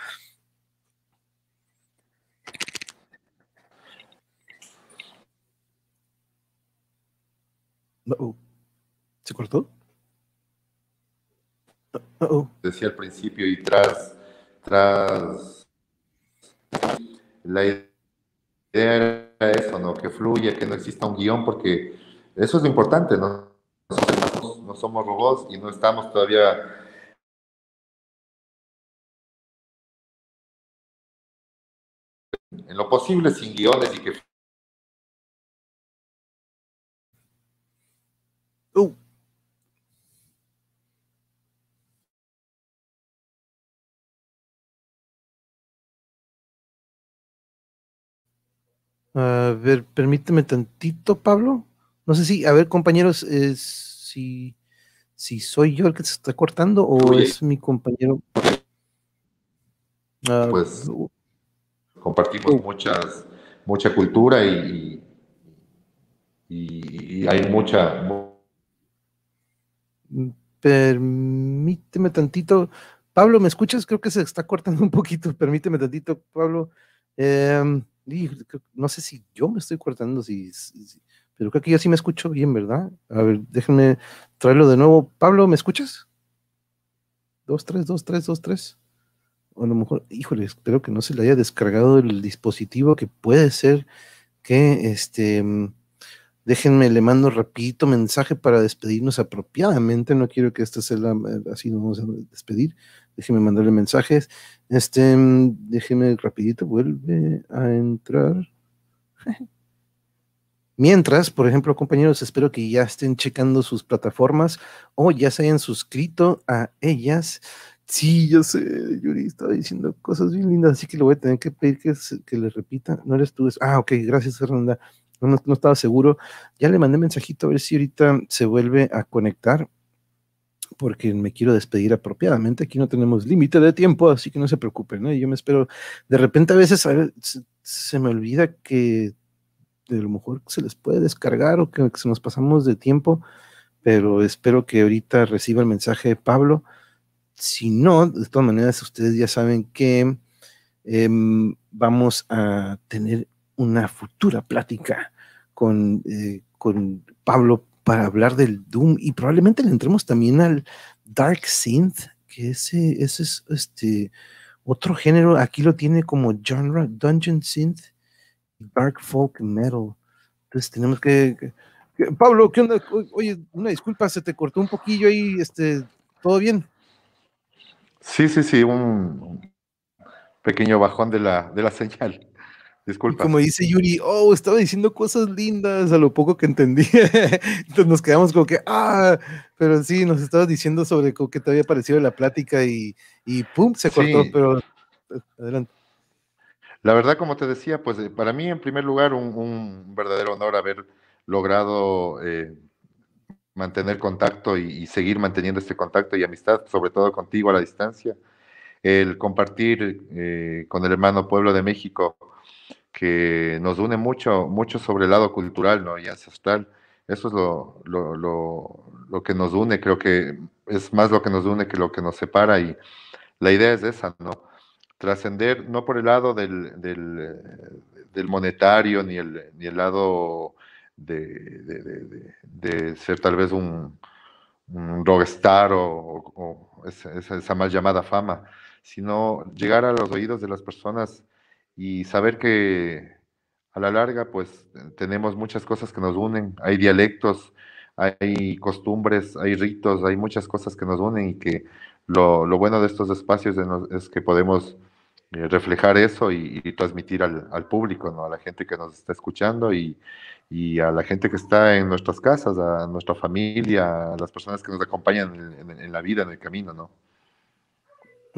Speaker 1: Uh. ¿Se cortó?
Speaker 2: Decía al principio y tras, tras la idea era eso, ¿no? Que fluya, que no exista un guion, porque eso es lo importante, ¿no? No somos robots y no estamos todavía en lo posible sin guiones y que uh.
Speaker 1: A ver, permíteme tantito, Pablo. No sé si, a ver, compañeros, si, si soy yo el que se está cortando o es mi compañero.
Speaker 2: Uh, pues compartimos uh, muchas, mucha cultura y, y, y, hay mucha.
Speaker 1: Permíteme tantito. Pablo, ¿me escuchas? Creo que se está cortando un poquito. Permíteme tantito, Pablo. Eh, no sé si yo me estoy cortando, si, si pero creo que yo sí me escucho bien, ¿verdad? A ver, déjenme traerlo de nuevo. Pablo, ¿me escuchas? Dos, tres, dos, tres, dos, tres. O a lo mejor, híjole, espero que no se le haya descargado el dispositivo, que puede ser que este. Déjenme, le mando rapidito mensaje para despedirnos apropiadamente. No quiero que esta sea la, así nos vamos a despedir. Déjenme mandarle mensajes. Este, déjenme rapidito, vuelve a entrar. Mientras, por ejemplo, compañeros, espero que ya estén checando sus plataformas o ya se hayan suscrito a ellas. Sí, yo sé, Yuri estaba diciendo cosas bien lindas, así que le voy a tener que pedir que, que le repita. No eres tú. Ah, ok, gracias, Fernanda. No, no, estaba seguro. Ya le mandé mensajito a ver si ahorita se vuelve a conectar, porque me quiero despedir apropiadamente. Aquí no tenemos límite de tiempo, así que no se preocupen. ¿no? Yo me espero. De repente, a veces se me olvida que a lo mejor se les puede descargar o que, se nos pasamos de tiempo, pero espero que ahorita reciba el mensaje de Pablo. Si no, de todas maneras, ustedes ya saben que eh, vamos a tener una futura plática con, eh, con Pablo para hablar del Doom y probablemente le entremos también al Dark Synth, que ese, ese es este otro género, aquí lo tiene como genre Dungeon Synth, Dark Folk Metal. Entonces tenemos que, Pablo, ¿qué onda? Oye, una disculpa, se te cortó un poquillo ahí, este, ¿todo bien?
Speaker 2: Sí, sí, sí, un pequeño bajón de la, de la señal. Disculpa.
Speaker 1: como dice Yuri, oh, estaba diciendo cosas lindas a lo poco que entendí. Entonces nos quedamos como que, ah, pero sí, nos estabas diciendo sobre cómo que te había parecido la plática y, y pum, se cortó, pero adelante.
Speaker 2: La verdad, como te decía, pues eh, para mí en primer lugar un, verdadero honor haber logrado eh, mantener contacto y, seguir manteniendo este contacto y amistad, sobre todo contigo a la distancia. El compartir eh, con el hermano pueblo de México que nos une mucho, mucho sobre el lado cultural ¿no? y ancestral. Eso es lo, lo, lo, que nos une, creo que es más lo que nos une que lo que nos separa y la idea es esa, ¿no? Trascender no por el lado del, del, del monetario ni el, ni el lado de, de, ser tal vez un, un rockstar o, esa, esa, mal llamada fama, sino llegar a los oídos de las personas y saber que a la larga pues tenemos muchas cosas que nos unen, hay dialectos, hay costumbres, hay ritos, hay muchas cosas que nos unen y que lo, lo bueno de estos espacios es que podemos eh, reflejar eso y, transmitir al, al, público, ¿no? a la gente que nos está escuchando y, y, a la gente que está en nuestras casas, a nuestra familia, a las personas que nos acompañan en, en la vida, en el camino, ¿no?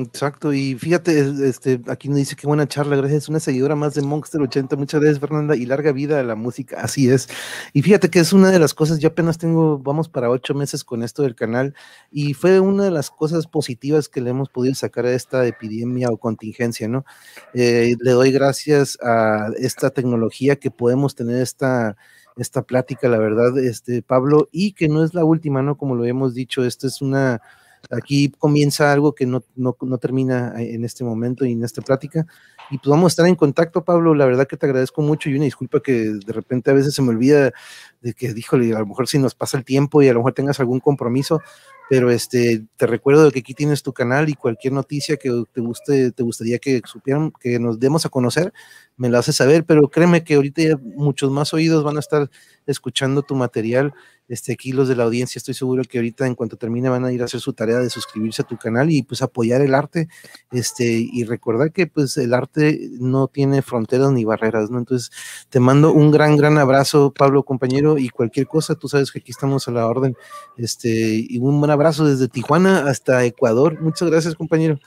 Speaker 1: Exacto, y fíjate, este, aquí nos dice que buena charla, gracias, una seguidora más de Monster 80, muchas gracias Fernanda, y larga vida a la música, así es. Y fíjate que es una de las cosas, yo apenas tengo, vamos para ocho meses con esto del canal, y fue una de las cosas positivas que le hemos podido sacar a esta epidemia o contingencia, ¿no? Eh, le doy gracias a esta tecnología que podemos tener esta esta plática, la verdad, este Pablo, y que no es la última, ¿no? Como lo hemos dicho, esta es una Aquí comienza algo que no, no, no, termina en este momento y en esta plática. Y pues vamos a estar en contacto, Pablo. La verdad que te agradezco mucho y una disculpa que de repente a veces se me olvida de que, díjole, a lo mejor si nos pasa el tiempo y a lo mejor tengas algún compromiso, pero este, te recuerdo de que aquí tienes tu canal y cualquier noticia que te guste, te gustaría que supieran, que nos demos a conocer, me lo haces saber, pero créeme que ahorita ya muchos más oídos van a estar escuchando tu material este, aquí los de la audiencia, estoy seguro que ahorita en cuanto termine van a ir a hacer su tarea de suscribirse a tu canal y pues apoyar el arte, este, y recordar que pues el arte no tiene fronteras ni barreras, ¿no? Entonces, te mando un gran, gran abrazo, Pablo, compañero, y cualquier cosa, tú sabes que aquí estamos a la orden, este, y un buen abrazo desde Tijuana hasta Ecuador. Muchas gracias, compañero.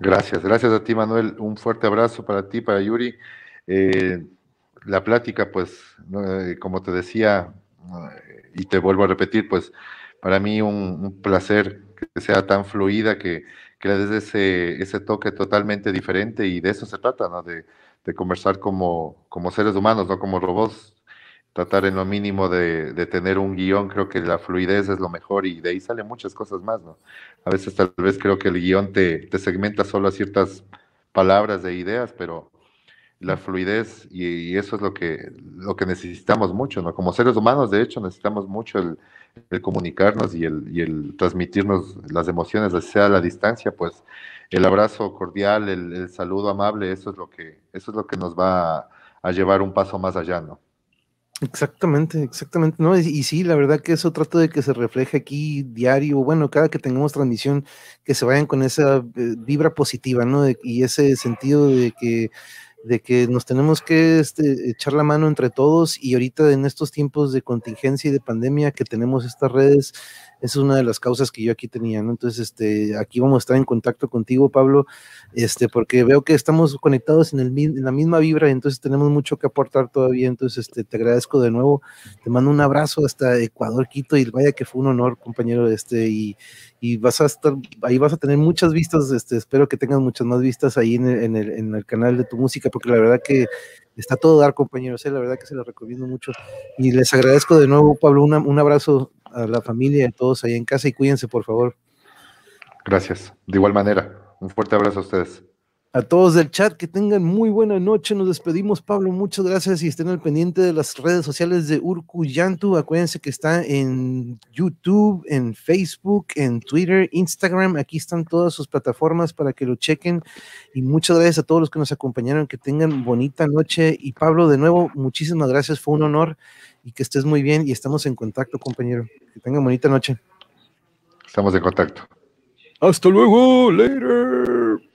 Speaker 2: Gracias, gracias a ti, Manuel. Un fuerte abrazo para ti, para Yuri. Eh, la plática, pues, eh, como te decía, y te vuelvo a repetir, pues para mí un, placer que sea tan fluida, que, que le des ese, ese toque totalmente diferente y de eso se trata, ¿no? De, de conversar como, como seres humanos, no como robots, tratar en lo mínimo de, de, tener un guion, creo que la fluidez es lo mejor y de ahí salen muchas cosas más, ¿no? A veces tal vez creo que el guion te, te segmenta solo a ciertas palabras de ideas, pero la fluidez y, eso es lo que, lo que necesitamos mucho, ¿no? Como seres humanos, de hecho, necesitamos mucho el, el comunicarnos y el, y el, transmitirnos las emociones, sea a la distancia, pues el abrazo cordial, el, el, saludo amable, eso es lo que, eso es lo que nos va a, a llevar un paso más allá, ¿no?
Speaker 1: Exactamente, exactamente, ¿no? Y, y, sí, la verdad que eso trato de que se refleje aquí diario, bueno, cada que tengamos transmisión, que se vayan con esa eh, vibra positiva, ¿no? De, y ese sentido de que de que nos tenemos que este, echar la mano entre todos y ahorita en estos tiempos de contingencia y de pandemia que tenemos estas redes, es una de las causas que yo aquí tenía, ¿no? Entonces, este, aquí vamos a estar en contacto contigo, Pablo, este, porque veo que estamos conectados en, el, en la misma vibra, entonces tenemos mucho que aportar todavía, entonces, este, te agradezco de nuevo, te mando un abrazo hasta Ecuador, Quito, y vaya que fue un honor, compañero, este, y, y vas a estar, ahí vas a tener muchas vistas, este, espero que tengas muchas más vistas ahí en el, en el, en el canal de tu música, porque la verdad que está todo dar, compañeros, ¿eh? la verdad que se lo recomiendo mucho, y les agradezco de nuevo, Pablo, un abrazo a la familia y a todos ahí en casa y cuídense, por favor.
Speaker 2: Gracias. De igual manera, un fuerte abrazo a ustedes.
Speaker 1: A todos del chat, que tengan muy buena noche. Nos despedimos, Pablo. Muchas gracias y estén al pendiente de las redes sociales de Urku Yantu. Acuérdense que está en YouTube, en Facebook, en Twitter, Instagram. Aquí están todas sus plataformas para que lo chequen. Y muchas gracias a todos los que nos acompañaron. Que tengan bonita noche. Y Pablo, de nuevo, muchísimas gracias. Fue un honor y que estés muy bien. Y estamos en contacto, compañero. Que tengan bonita noche.
Speaker 2: Estamos en contacto.
Speaker 1: Hasta luego. Later.